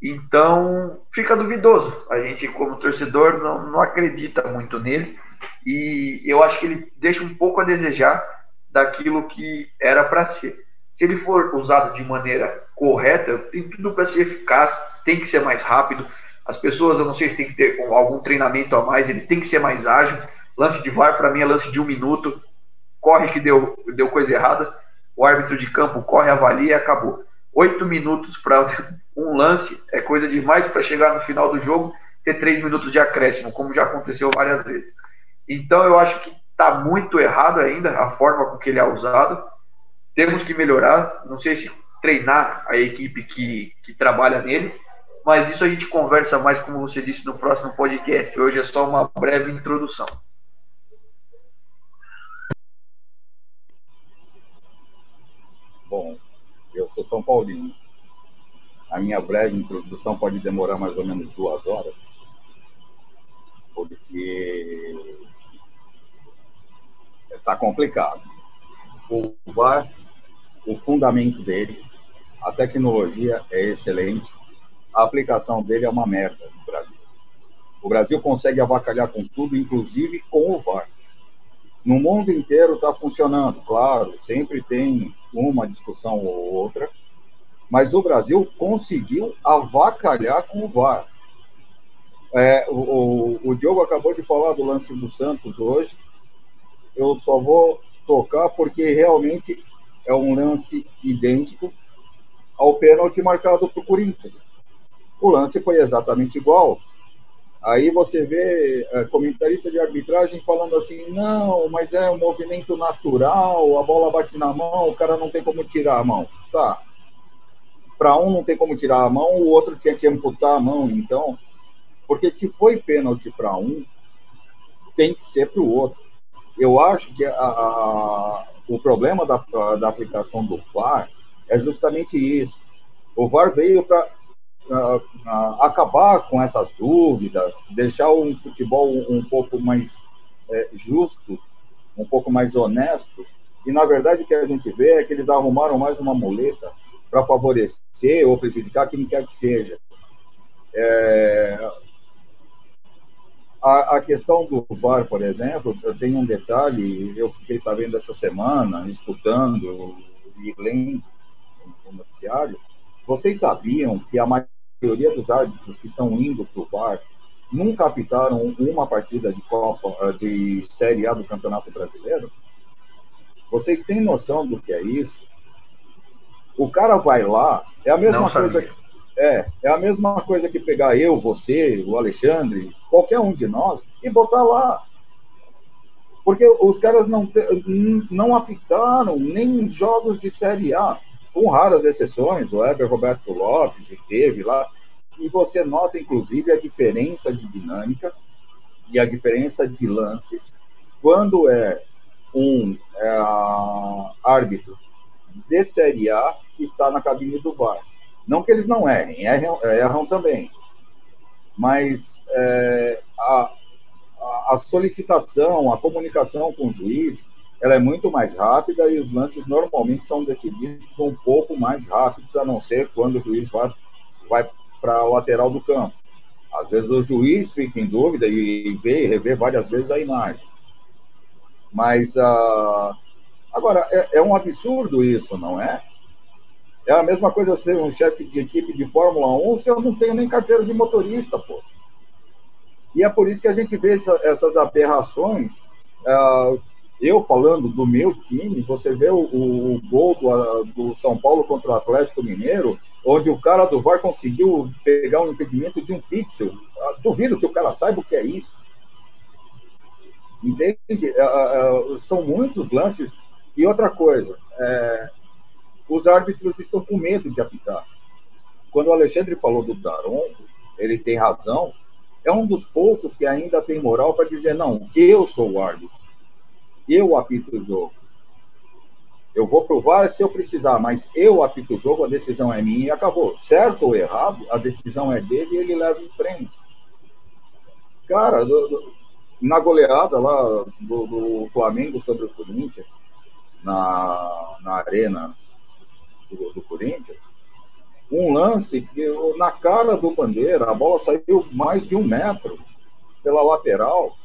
Então fica duvidoso. A gente como torcedor não, não acredita muito nele e eu acho que ele deixa um pouco a desejar daquilo que era para ser se ele for usado de maneira correta, tem tudo para ser eficaz, tem que ser mais rápido. As pessoas, eu não sei se tem que ter algum treinamento a mais, ele tem que ser mais ágil. Lance de VAR, para mim, é lance de um minuto. Corre que deu, deu coisa errada. O árbitro de campo corre, avalia e acabou. Oito minutos para *laughs* um lance é coisa demais para chegar no final do jogo ter três minutos de acréscimo, como já aconteceu várias vezes. Então, eu acho que está muito errado ainda a forma com que ele é usado temos que melhorar. Não sei se treinar a equipe que, que trabalha nele, mas isso a gente conversa mais, como você disse, no próximo podcast. Hoje é só uma breve introdução. Bom, eu sou São Paulino. A minha breve introdução pode demorar mais ou menos duas horas, porque está complicado. O VAR o fundamento dele, a tecnologia é excelente, a aplicação dele é uma merda no Brasil. O Brasil consegue avacalhar com tudo, inclusive com o VAR. No mundo inteiro está funcionando, claro, sempre tem uma discussão ou outra, mas o Brasil conseguiu avacalhar com o VAR. É, o, o, o Diogo acabou de falar do lance do Santos hoje. Eu só vou tocar porque realmente é um lance idêntico ao pênalti marcado para o Corinthians. O lance foi exatamente igual. Aí você vê é, comentarista de arbitragem falando assim: não, mas é um movimento natural, a bola bate na mão, o cara não tem como tirar a mão. Tá. Para um não tem como tirar a mão, o outro tinha que amputar a mão. Então, porque se foi pênalti para um, tem que ser para o outro. Eu acho que a, a, o problema da, da aplicação do VAR é justamente isso. O VAR veio para acabar com essas dúvidas, deixar um futebol um, pouco mais é, justo, um pouco mais honesto. E, na verdade, o que a gente vê é que eles arrumaram mais uma muleta para favorecer ou prejudicar quem quer que seja. É, a, a, questão do VAR, por exemplo, eu tenho um detalhe, eu fiquei sabendo essa semana, escutando e lendo o noticiário, vocês sabiam que a maioria dos árbitros que estão indo para o VAR nunca apitaram uma partida de Copa, de Série A do Campeonato Brasileiro? Vocês têm noção do que é isso? O cara vai lá, é a mesma Não coisa sabia. É, é a mesma coisa que pegar eu, você, o Alexandre, qualquer um de nós, e botar lá. Porque os caras não, não apitaram nem jogos de Série A, com raras exceções. O Heber Roberto Lopes esteve lá. E você nota, inclusive, a diferença de dinâmica e a diferença de lances quando é um é, árbitro de Série A que está na cabine do VAR. Não que eles não errem, erram, erram também. Mas é, a, a solicitação, a comunicação com o juiz, ela é muito mais rápida e os lances normalmente são decididos um pouco mais rápidos, a não ser quando o juiz vai, vai para a lateral do campo. Às vezes o juiz fica em dúvida e vê e revê várias vezes a imagem. Mas, uh, agora, é, é um absurdo isso, não é? É a mesma coisa ser um chefe de equipe de Fórmula 1 se eu não tenho nem carteira de motorista, pô. E é por isso que a gente vê essa, essas aberrações. Uh, eu falando do meu time, você vê o, o gol do, do, São Paulo contra o Atlético Mineiro, onde o cara do VAR conseguiu pegar um impedimento de um pixel. Uh, duvido que o cara saiba o que é isso. Entende? Uh, são muitos lances. E outra coisa, é, os árbitros estão com medo de apitar. Quando o Alexandre falou do Daron, ele tem razão, é um dos poucos que ainda tem moral para dizer: não, eu sou o árbitro, eu apito o jogo. Eu vou provar se eu precisar, mas eu apito o jogo, a decisão é minha e acabou. Certo ou errado, a decisão é dele e ele leva em frente. Cara, do, do, na goleada lá do, do, Flamengo sobre o Corinthians, na, na arena do, do Corinthians, um lance que na cara do Bandeira, a bola saiu mais de um metro pela lateral,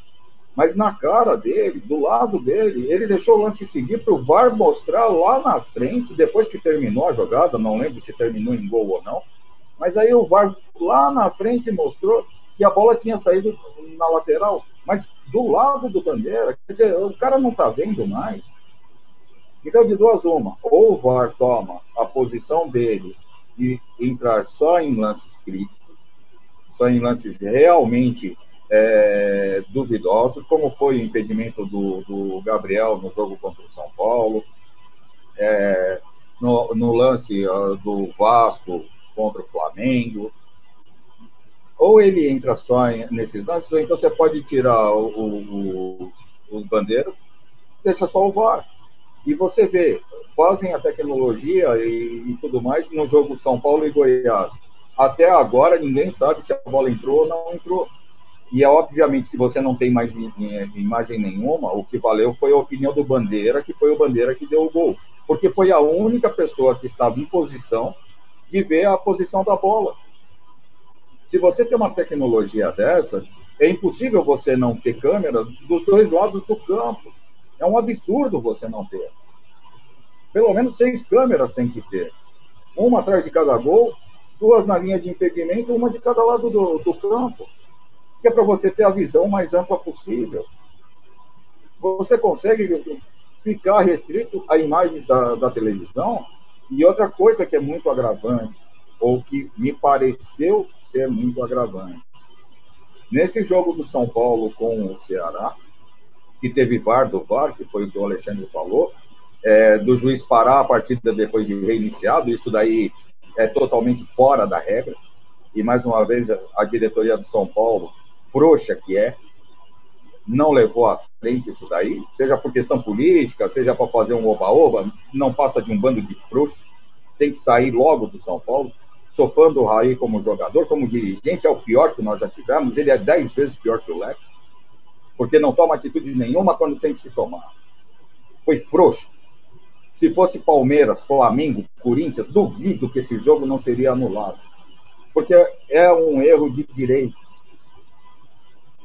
mas na cara dele, do lado dele, ele deixou o lance seguir para o VAR mostrar lá na frente, depois que terminou a jogada, não lembro se terminou em gol ou não, mas aí o VAR lá na frente mostrou que a bola tinha saído na lateral, mas do lado do Bandeira, quer dizer, o cara não está vendo mais. Então, de duas uma, ou o VAR toma a posição dele de entrar só em lances críticos, só em lances realmente é, duvidosos, como foi o impedimento do, do, Gabriel no jogo contra o São Paulo, é, no, no, lance do Vasco contra o Flamengo. Ou ele entra só nesses lances, ou então você pode tirar o, o, os bandeiras, deixa só o VAR. E você vê, fazem a tecnologia e, e, tudo mais no jogo São Paulo e Goiás. Até agora ninguém sabe se a bola entrou ou não entrou. E obviamente, se você não tem mais imagem nenhuma, o que valeu foi a opinião do Bandeira, que foi o Bandeira que deu o gol. Porque foi a única pessoa que estava em posição de ver a posição da bola. Se você tem uma tecnologia dessa, é impossível você não ter câmera dos dois lados do campo. É um absurdo você não ter. Pelo menos seis câmeras tem que ter. Uma atrás de cada gol, duas na linha de impedimento, uma de cada lado do, do campo. Que é para você ter a visão mais ampla possível. Você consegue ficar restrito a imagens da, da televisão. E outra coisa que é muito agravante, ou que me pareceu ser muito agravante. Nesse jogo do São Paulo com o Ceará, que teve VAR do VAR, que foi o que o Alexandre falou, é, do juiz parar a partida depois de reiniciado, isso daí é totalmente fora da regra. E mais uma vez a diretoria do São Paulo, frouxa que é, não levou à frente isso daí, seja por questão política, seja para fazer um oba-oba, não passa de um bando de frouxos, tem que sair logo do São Paulo. Sou fã do Raí como jogador, como dirigente, é o pior que nós já tivemos, ele é dez vezes pior que o Leco porque não toma atitude nenhuma quando tem que se tomar. Foi frouxo. Se fosse Palmeiras, Flamengo, Corinthians, duvido que esse jogo não seria anulado. Porque é um erro de direito.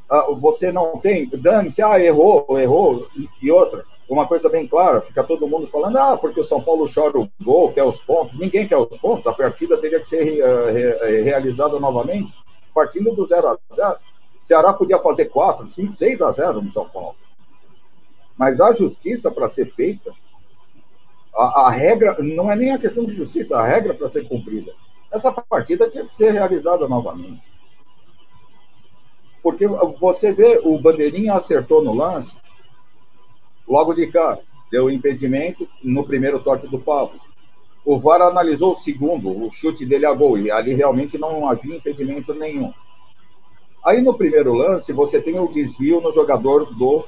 Ah, você não tem, dane-se, ah, errou, errou, e outra. Uma coisa bem clara, fica todo mundo falando, ah, porque o São Paulo chora o gol, quer os pontos. Ninguém quer os pontos, a partida teria que ser uh, realizada novamente, partindo do 0 a 0 Ceará podia fazer 4, 5, 6 a 0 no São Paulo. Mas a justiça para ser feita, a, a, regra, não é nem a questão de justiça, a regra para ser cumprida. Essa partida tinha que ser realizada novamente. Porque você vê, o Bandeirinha acertou no lance, logo de cara, deu impedimento no primeiro toque do Pablo. O VAR analisou o segundo, o chute dele a gol, e ali realmente não havia impedimento nenhum. Aí no primeiro lance, você tem o desvio no jogador do,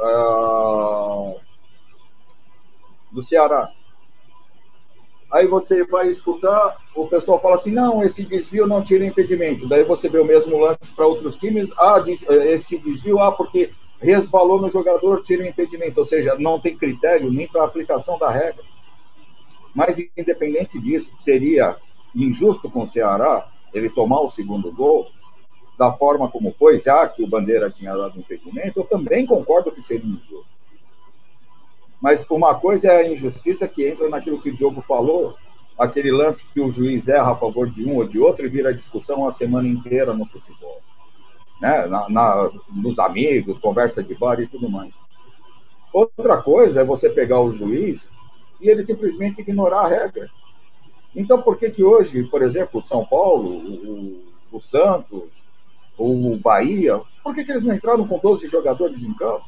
uh, do Ceará. Aí você vai escutar, o pessoal fala assim: não, esse desvio não tira impedimento. Daí você vê o mesmo lance para outros times: ah, esse desvio, ah, porque resvalou no jogador, tira impedimento. Ou seja, não tem critério nem para aplicação da regra. Mas, independente disso, seria injusto com o Ceará ele tomar o segundo gol, da forma como foi, já que o Bandeira tinha dado impedimento, eu também concordo que seria injusto. Mas uma coisa é a injustiça que entra naquilo que o Diogo falou, aquele lance que o juiz erra a favor de um ou de outro e vira discussão a semana inteira no futebol. Né? Na, na, nos amigos, conversa de bar e tudo mais. Outra coisa é você pegar o juiz e ele simplesmente ignorar a regra. Então, por que que hoje, por exemplo, o São Paulo, o, o Santos, o Bahia, por que, que eles não entraram com 12 jogadores em campo?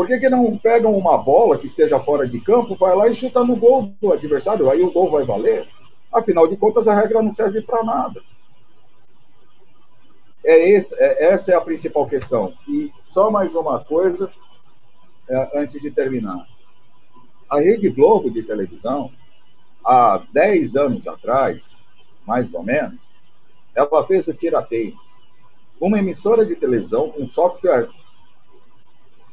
Por que, que não pegam uma bola que esteja fora de campo, vai lá e chuta no gol do adversário, aí o gol vai valer? Afinal de contas, a regra não serve para nada. É esse, é, essa é a principal questão. E só mais uma coisa, é, antes de terminar. A Rede Globo de televisão, há 10 anos atrás, mais ou menos, ela fez o tirateio. Uma emissora de televisão, um software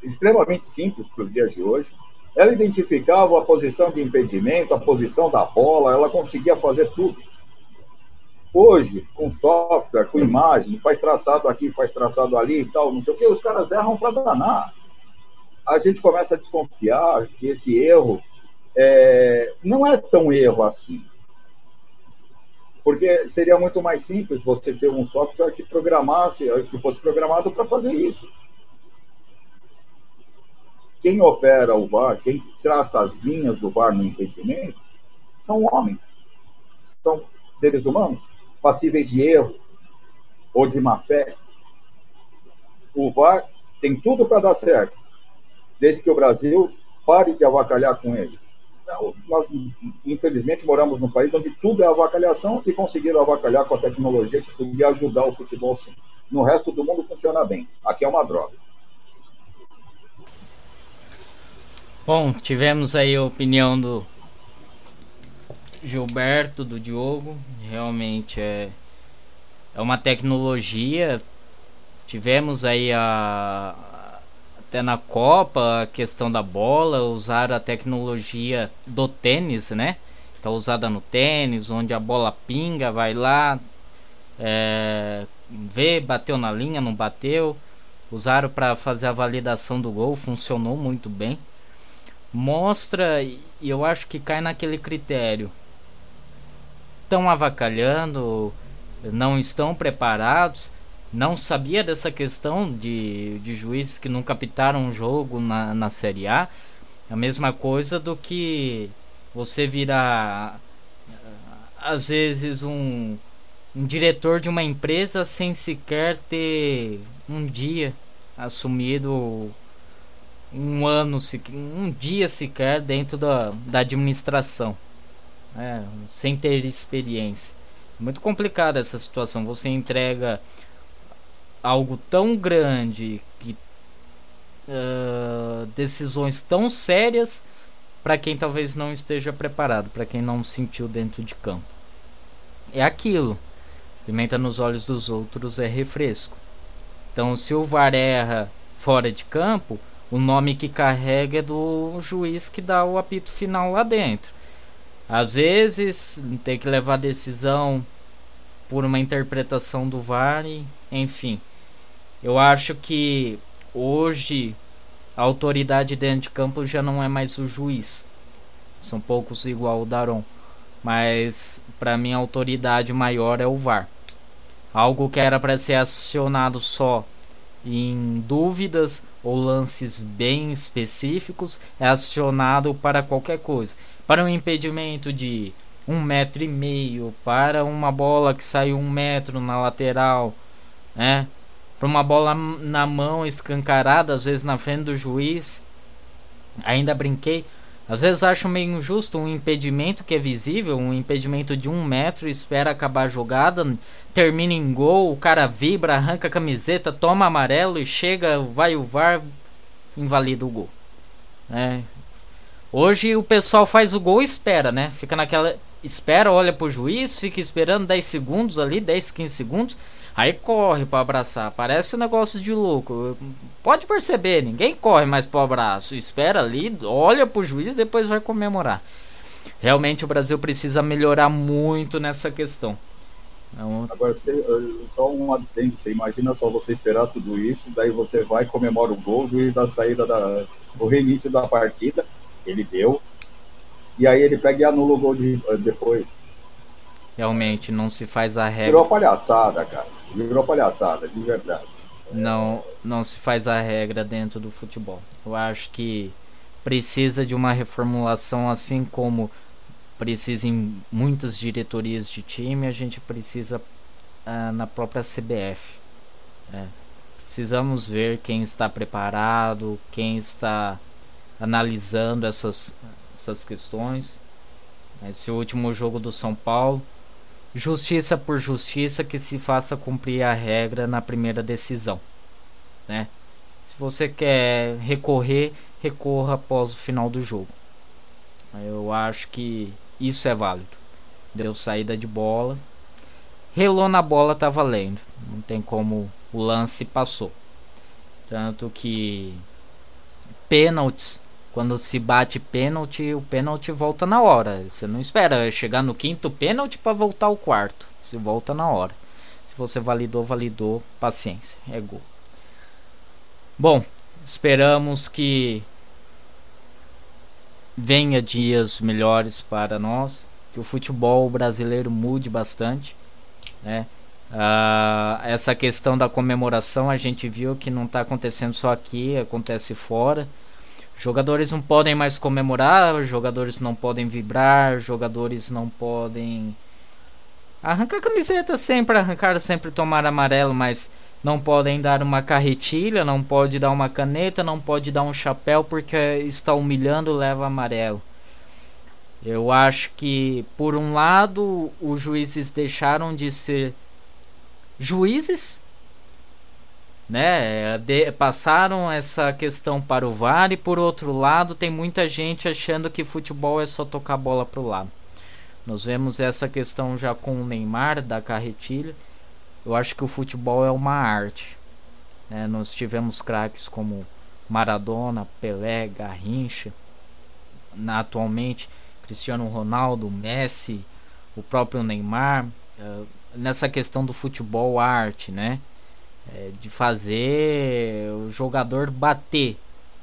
extremamente simples para os dias de hoje, ela identificava a posição de impedimento, a posição da bola, ela conseguia fazer tudo. Hoje, com software, com imagem, faz traçado aqui, faz traçado ali e tal, não sei o que, os caras erram para danar a gente começa a desconfiar que esse erro é, não é tão erro assim. Porque seria muito mais simples você ter um software que programasse, que fosse programado para fazer isso. Quem opera o VAR, quem traça as linhas do VAR no impedimento, são homens. São seres humanos, passíveis de erro ou de má fé. O VAR tem tudo para dar certo desde que o Brasil pare de avacalhar com ele. Nós, infelizmente, moramos num país onde tudo é avacalhação e conseguiram avacalhar com a tecnologia que podia ajudar o futebol, sim. No resto do mundo funciona bem. Aqui é uma droga. Bom, tivemos aí a opinião do Gilberto, do Diogo. Realmente é, é uma tecnologia. Tivemos aí a, até na Copa, a questão da bola, usaram a tecnologia do tênis, né? Que é usada no tênis, onde a bola pinga, vai lá, é, vê, bateu na linha, não bateu. Usaram para fazer a validação do gol, funcionou muito bem. Mostra, e eu acho que cai naquele critério. Estão avacalhando, não estão preparados não sabia dessa questão de, de juízes que não captaram um jogo na, na Série A. É a mesma coisa do que você virar, às vezes, um, um diretor de uma empresa sem sequer ter um dia assumido um ano, um dia sequer dentro da, da administração, é, sem ter experiência. Muito complicada essa situação. Você entrega algo tão grande, que, uh, decisões tão sérias para quem talvez não esteja preparado, para quem não sentiu dentro de campo. É aquilo. Pimenta nos olhos dos outros é refresco. Então, se o VAR erra fora de campo, o nome que carrega é do juiz que dá o apito final lá dentro. Às vezes, tem que levar decisão por uma interpretação do VAR, enfim. Eu acho que hoje a autoridade dentro de campo já não é mais o juiz. São poucos igual o Daron. Mas para mim a autoridade maior é o VAR. Algo que era para ser acionado só em dúvidas ou lances bem específicos é acionado para qualquer coisa. Para um impedimento de um metro e meio, para uma bola que saiu um metro na lateral, né? para uma bola na mão escancarada, às vezes na frente do juiz. Ainda brinquei. Às vezes acho meio injusto um impedimento que é visível, um impedimento de um metro, espera acabar a jogada, termina em gol, o cara vibra, arranca a camiseta, toma amarelo e chega, vai o VAR, invalida o gol. É. Hoje o pessoal faz o gol e espera, né? Fica naquela. Espera, olha pro juiz, fica esperando 10 segundos ali, 10, 15 segundos Aí corre para abraçar. Parece um negócio de louco. Pode perceber, ninguém corre mais pro abraço. Espera ali, olha pro juiz, depois vai comemorar. Realmente o Brasil precisa melhorar muito nessa questão. Então... Agora, você, só um adendo, você imagina só você esperar tudo isso, daí você vai, comemora o gol, o juiz da saída da. o reinício da partida, ele deu, e aí ele pega e anula o gol de, depois. Realmente, não se faz a regra. Virou palhaçada, cara. Virou palhaçada, de verdade. Não, não se faz a regra dentro do futebol. Eu acho que precisa de uma reformulação, assim como precisa em muitas diretorias de time, a gente precisa ah, na própria CBF. É. Precisamos ver quem está preparado, quem está analisando essas, essas questões. Esse último jogo do São Paulo justiça por justiça que se faça cumprir a regra na primeira decisão, né? Se você quer recorrer, recorra após o final do jogo. Eu acho que isso é válido. Deu saída de bola, relou na bola, tá valendo. Não tem como o lance passou. Tanto que pênaltis quando se bate pênalti, o pênalti volta na hora. Você não espera chegar no quinto pênalti para voltar ao quarto. Se volta na hora. Se você validou, validou, paciência, é gol. Bom, esperamos que venha dias melhores para nós, que o futebol brasileiro mude bastante, né? Uh, essa questão da comemoração a gente viu que não está acontecendo só aqui, acontece fora. Jogadores não podem mais comemorar, jogadores não podem vibrar, jogadores não podem arrancar camiseta sempre, arrancar sempre tomar amarelo, mas não podem dar uma carretilha, não pode dar uma caneta, não pode dar um chapéu porque está humilhando, leva amarelo. Eu acho que por um lado os juízes deixaram de ser juízes né? De, passaram essa questão para o VAR e por outro lado tem muita gente achando que futebol é só tocar a bola para o lado. Nós vemos essa questão já com o Neymar da carretilha. Eu acho que o futebol é uma arte. Né? Nós tivemos craques como Maradona, Pelé, Garrincha, na, atualmente Cristiano Ronaldo, Messi, o próprio Neymar. Uh, nessa questão do futebol arte, né? É, de fazer o jogador bater,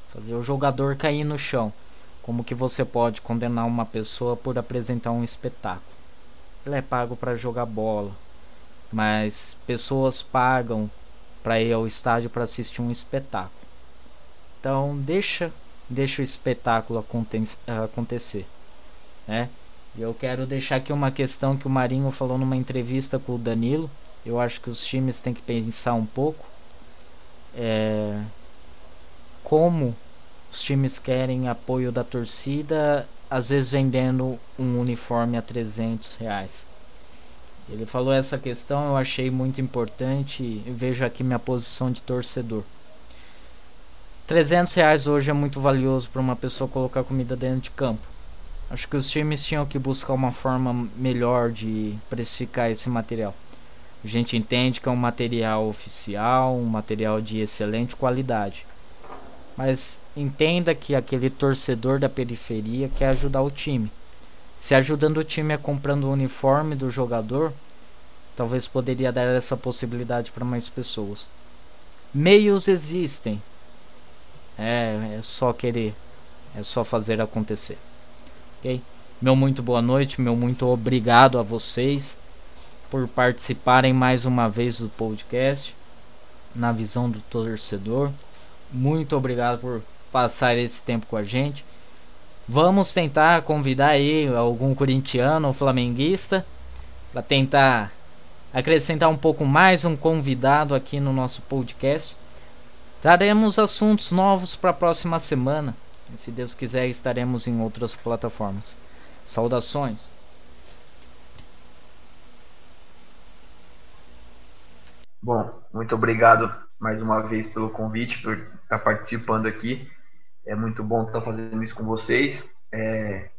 fazer o jogador cair no chão. Como que você pode condenar uma pessoa por apresentar um espetáculo? Ele é pago para jogar bola, mas pessoas pagam para ir ao estádio para assistir um espetáculo. Então deixa, deixa o espetáculo acontecer, né? E eu quero deixar aqui uma questão que o Marinho falou numa entrevista com o Danilo eu acho que os times têm que pensar um pouco é, como os times querem apoio da torcida, às vezes vendendo um uniforme a 300 reais. Ele falou essa questão, eu achei muito importante. Vejo aqui minha posição de torcedor. 300 reais hoje é muito valioso para uma pessoa colocar comida dentro de campo. Acho que os times tinham que buscar uma forma melhor de precificar esse material. A gente entende que é um material oficial, um material de excelente qualidade. Mas entenda que aquele torcedor da periferia quer ajudar o time. Se ajudando o time a comprando o uniforme do jogador, talvez poderia dar essa possibilidade para mais pessoas. Meios existem. É, é só querer, é só fazer acontecer. OK? Meu muito boa noite, meu muito obrigado a vocês por participarem mais uma vez do podcast na visão do torcedor. Muito obrigado por passar esse tempo com a gente. Vamos tentar convidar aí algum corintiano ou flamenguista para tentar acrescentar um pouco mais um convidado aqui no nosso podcast. Traremos assuntos novos para a próxima semana. E, se Deus quiser, estaremos em outras plataformas. Saudações. Bom, muito obrigado mais uma vez pelo convite, por estar participando aqui. É muito bom estar fazendo isso com vocês. É...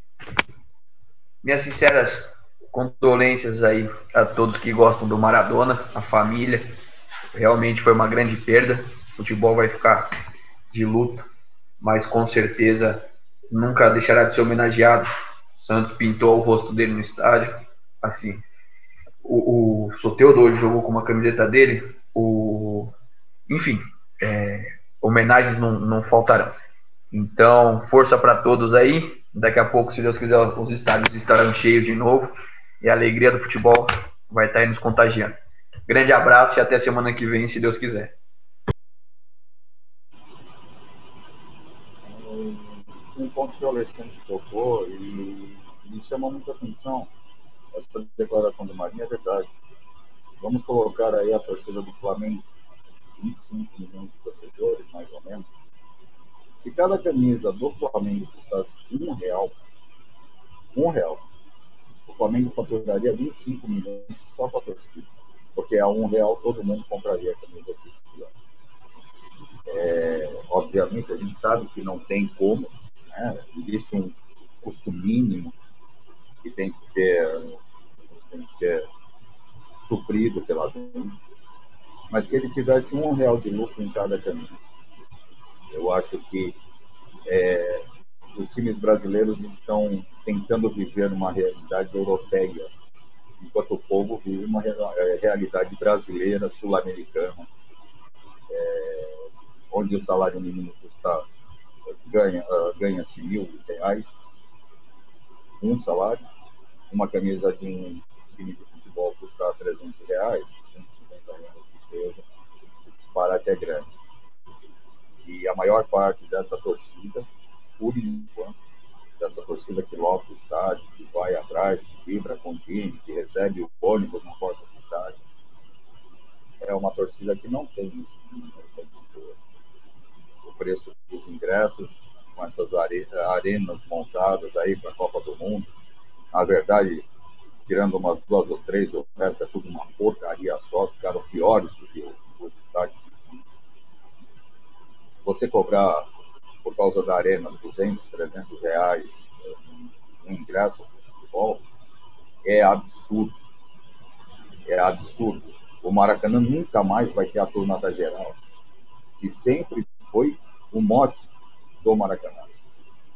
Minhas sinceras condolências aí a todos que gostam do Maradona, a família. Realmente foi uma grande perda. O futebol vai ficar de luto, mas com certeza nunca deixará de ser homenageado. Santos pintou o rosto dele no estádio. Assim, o, o Soteudo jogou com uma camiseta dele, o, enfim, é, homenagens não, não faltarão. Então, força para todos aí. Daqui a pouco, se Deus quiser, os estádios estarão cheios de novo e a alegria do futebol vai estar aí nos contagiando. Grande abraço e até semana que vem, se Deus quiser. Um ponto que o Alexandre tocou e me chamou muita atenção essa declaração do Marinho é verdade. Vamos colocar aí a torcida do Flamengo, 25 milhões de torcedores, mais ou menos. Se cada camisa do Flamengo custasse um real, um real, o Flamengo faturaria 25 milhões só para a torcida, porque a um real todo mundo compraria a camisa oficial. É, obviamente, a gente sabe que não tem como, né? existe um custo mínimo que tem que ser suprido pela venda, mas que ele tivesse um real de lucro em cada camisa. Eu acho que é, os times brasileiros estão tentando viver uma realidade europeia, enquanto o povo vive uma é, realidade brasileira, sul-americana, é, onde o salário mínimo custa ganha uh, ganha-se mil reais, um salário, uma camisa de um time de custa 300 reais, 150 reais que seja, o disparate é grande. E a maior parte dessa torcida, por enquanto, dessa torcida que lota o estádio, que vai atrás, que vibra com o time, que recebe o ônibus na porta do estádio, é uma torcida que não tem esse o preço dos ingressos, com essas arenas montadas aí para a Copa do Mundo. Na verdade, tirando umas duas ou três, o resto é tudo uma porcaria só, ficaram piores do que os estádios. Você cobrar, por causa da arena, 200, 300 reais um ingresso para futebol, é absurdo. É absurdo. O Maracanã nunca mais vai ter a turma da geral, que sempre foi o mote do Maracanã.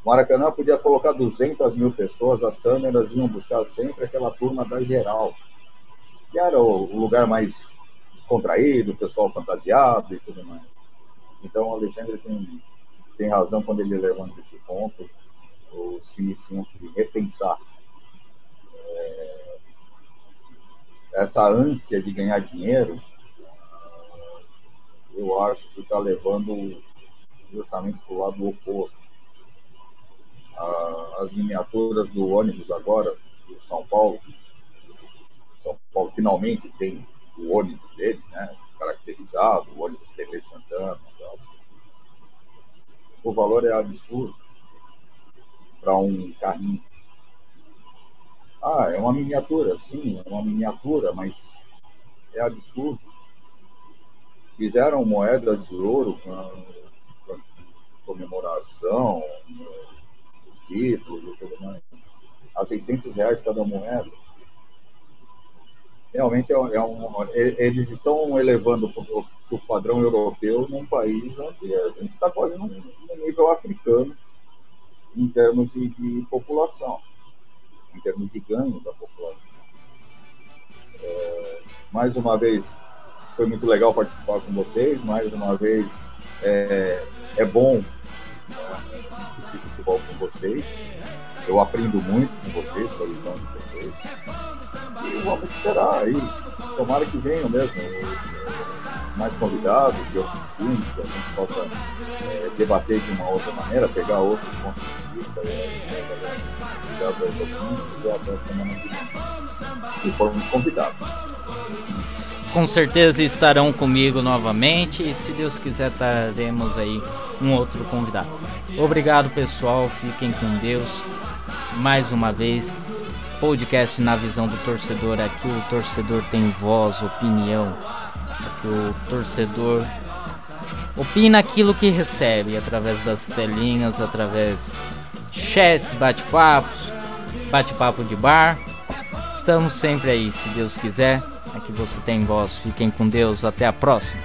Maracanã podia colocar 200 mil pessoas, as câmeras iam buscar sempre aquela turma da geral, que era o lugar mais descontraído, o pessoal fantasiado e tudo mais. Então, o Alexandre tem, tem razão quando ele levanta esse ponto. Os times tinham que repensar é, essa ânsia de ganhar dinheiro. Eu acho que está levando justamente para o lado oposto as miniaturas do ônibus agora, do São Paulo. São Paulo finalmente tem o ônibus dele, né? caracterizado, o ônibus TV Santana. Tal. O valor é absurdo para um carrinho. Ah, é uma miniatura, sim, é uma miniatura, mas é absurdo. Fizeram moedas de ouro com comemoração, títulos e tudo mais, a 600 reais cada moeda. Realmente é, é um, eles estão elevando o padrão europeu num país onde a gente está quase no, no, nível africano em termos de, de, população, em termos de ganho da população. É, mais uma vez, foi muito legal participar com vocês, mais uma vez é, é bom assistir futebol com vocês. Eu aprendo muito com vocês, com a visão de vocês. E vamos esperar aí. Tomara que venham mesmo mais convidados de outros times, que a gente possa é, debater de uma outra maneira, pegar outros pontos de vista. Obrigado aos ouvintes e até semana que vem. E formos convidados com certeza estarão comigo novamente e se Deus quiser teremos aí um outro convidado. Obrigado pessoal, fiquem com Deus. Mais uma vez, podcast na visão do torcedor. Aqui o torcedor tem voz, opinião. Aqui o torcedor opina aquilo que recebe através das telinhas, através chats, bate-papos, bate-papo de bar. Estamos sempre aí, se Deus quiser. Aqui você tem voz. Fiquem com Deus. Até a próxima.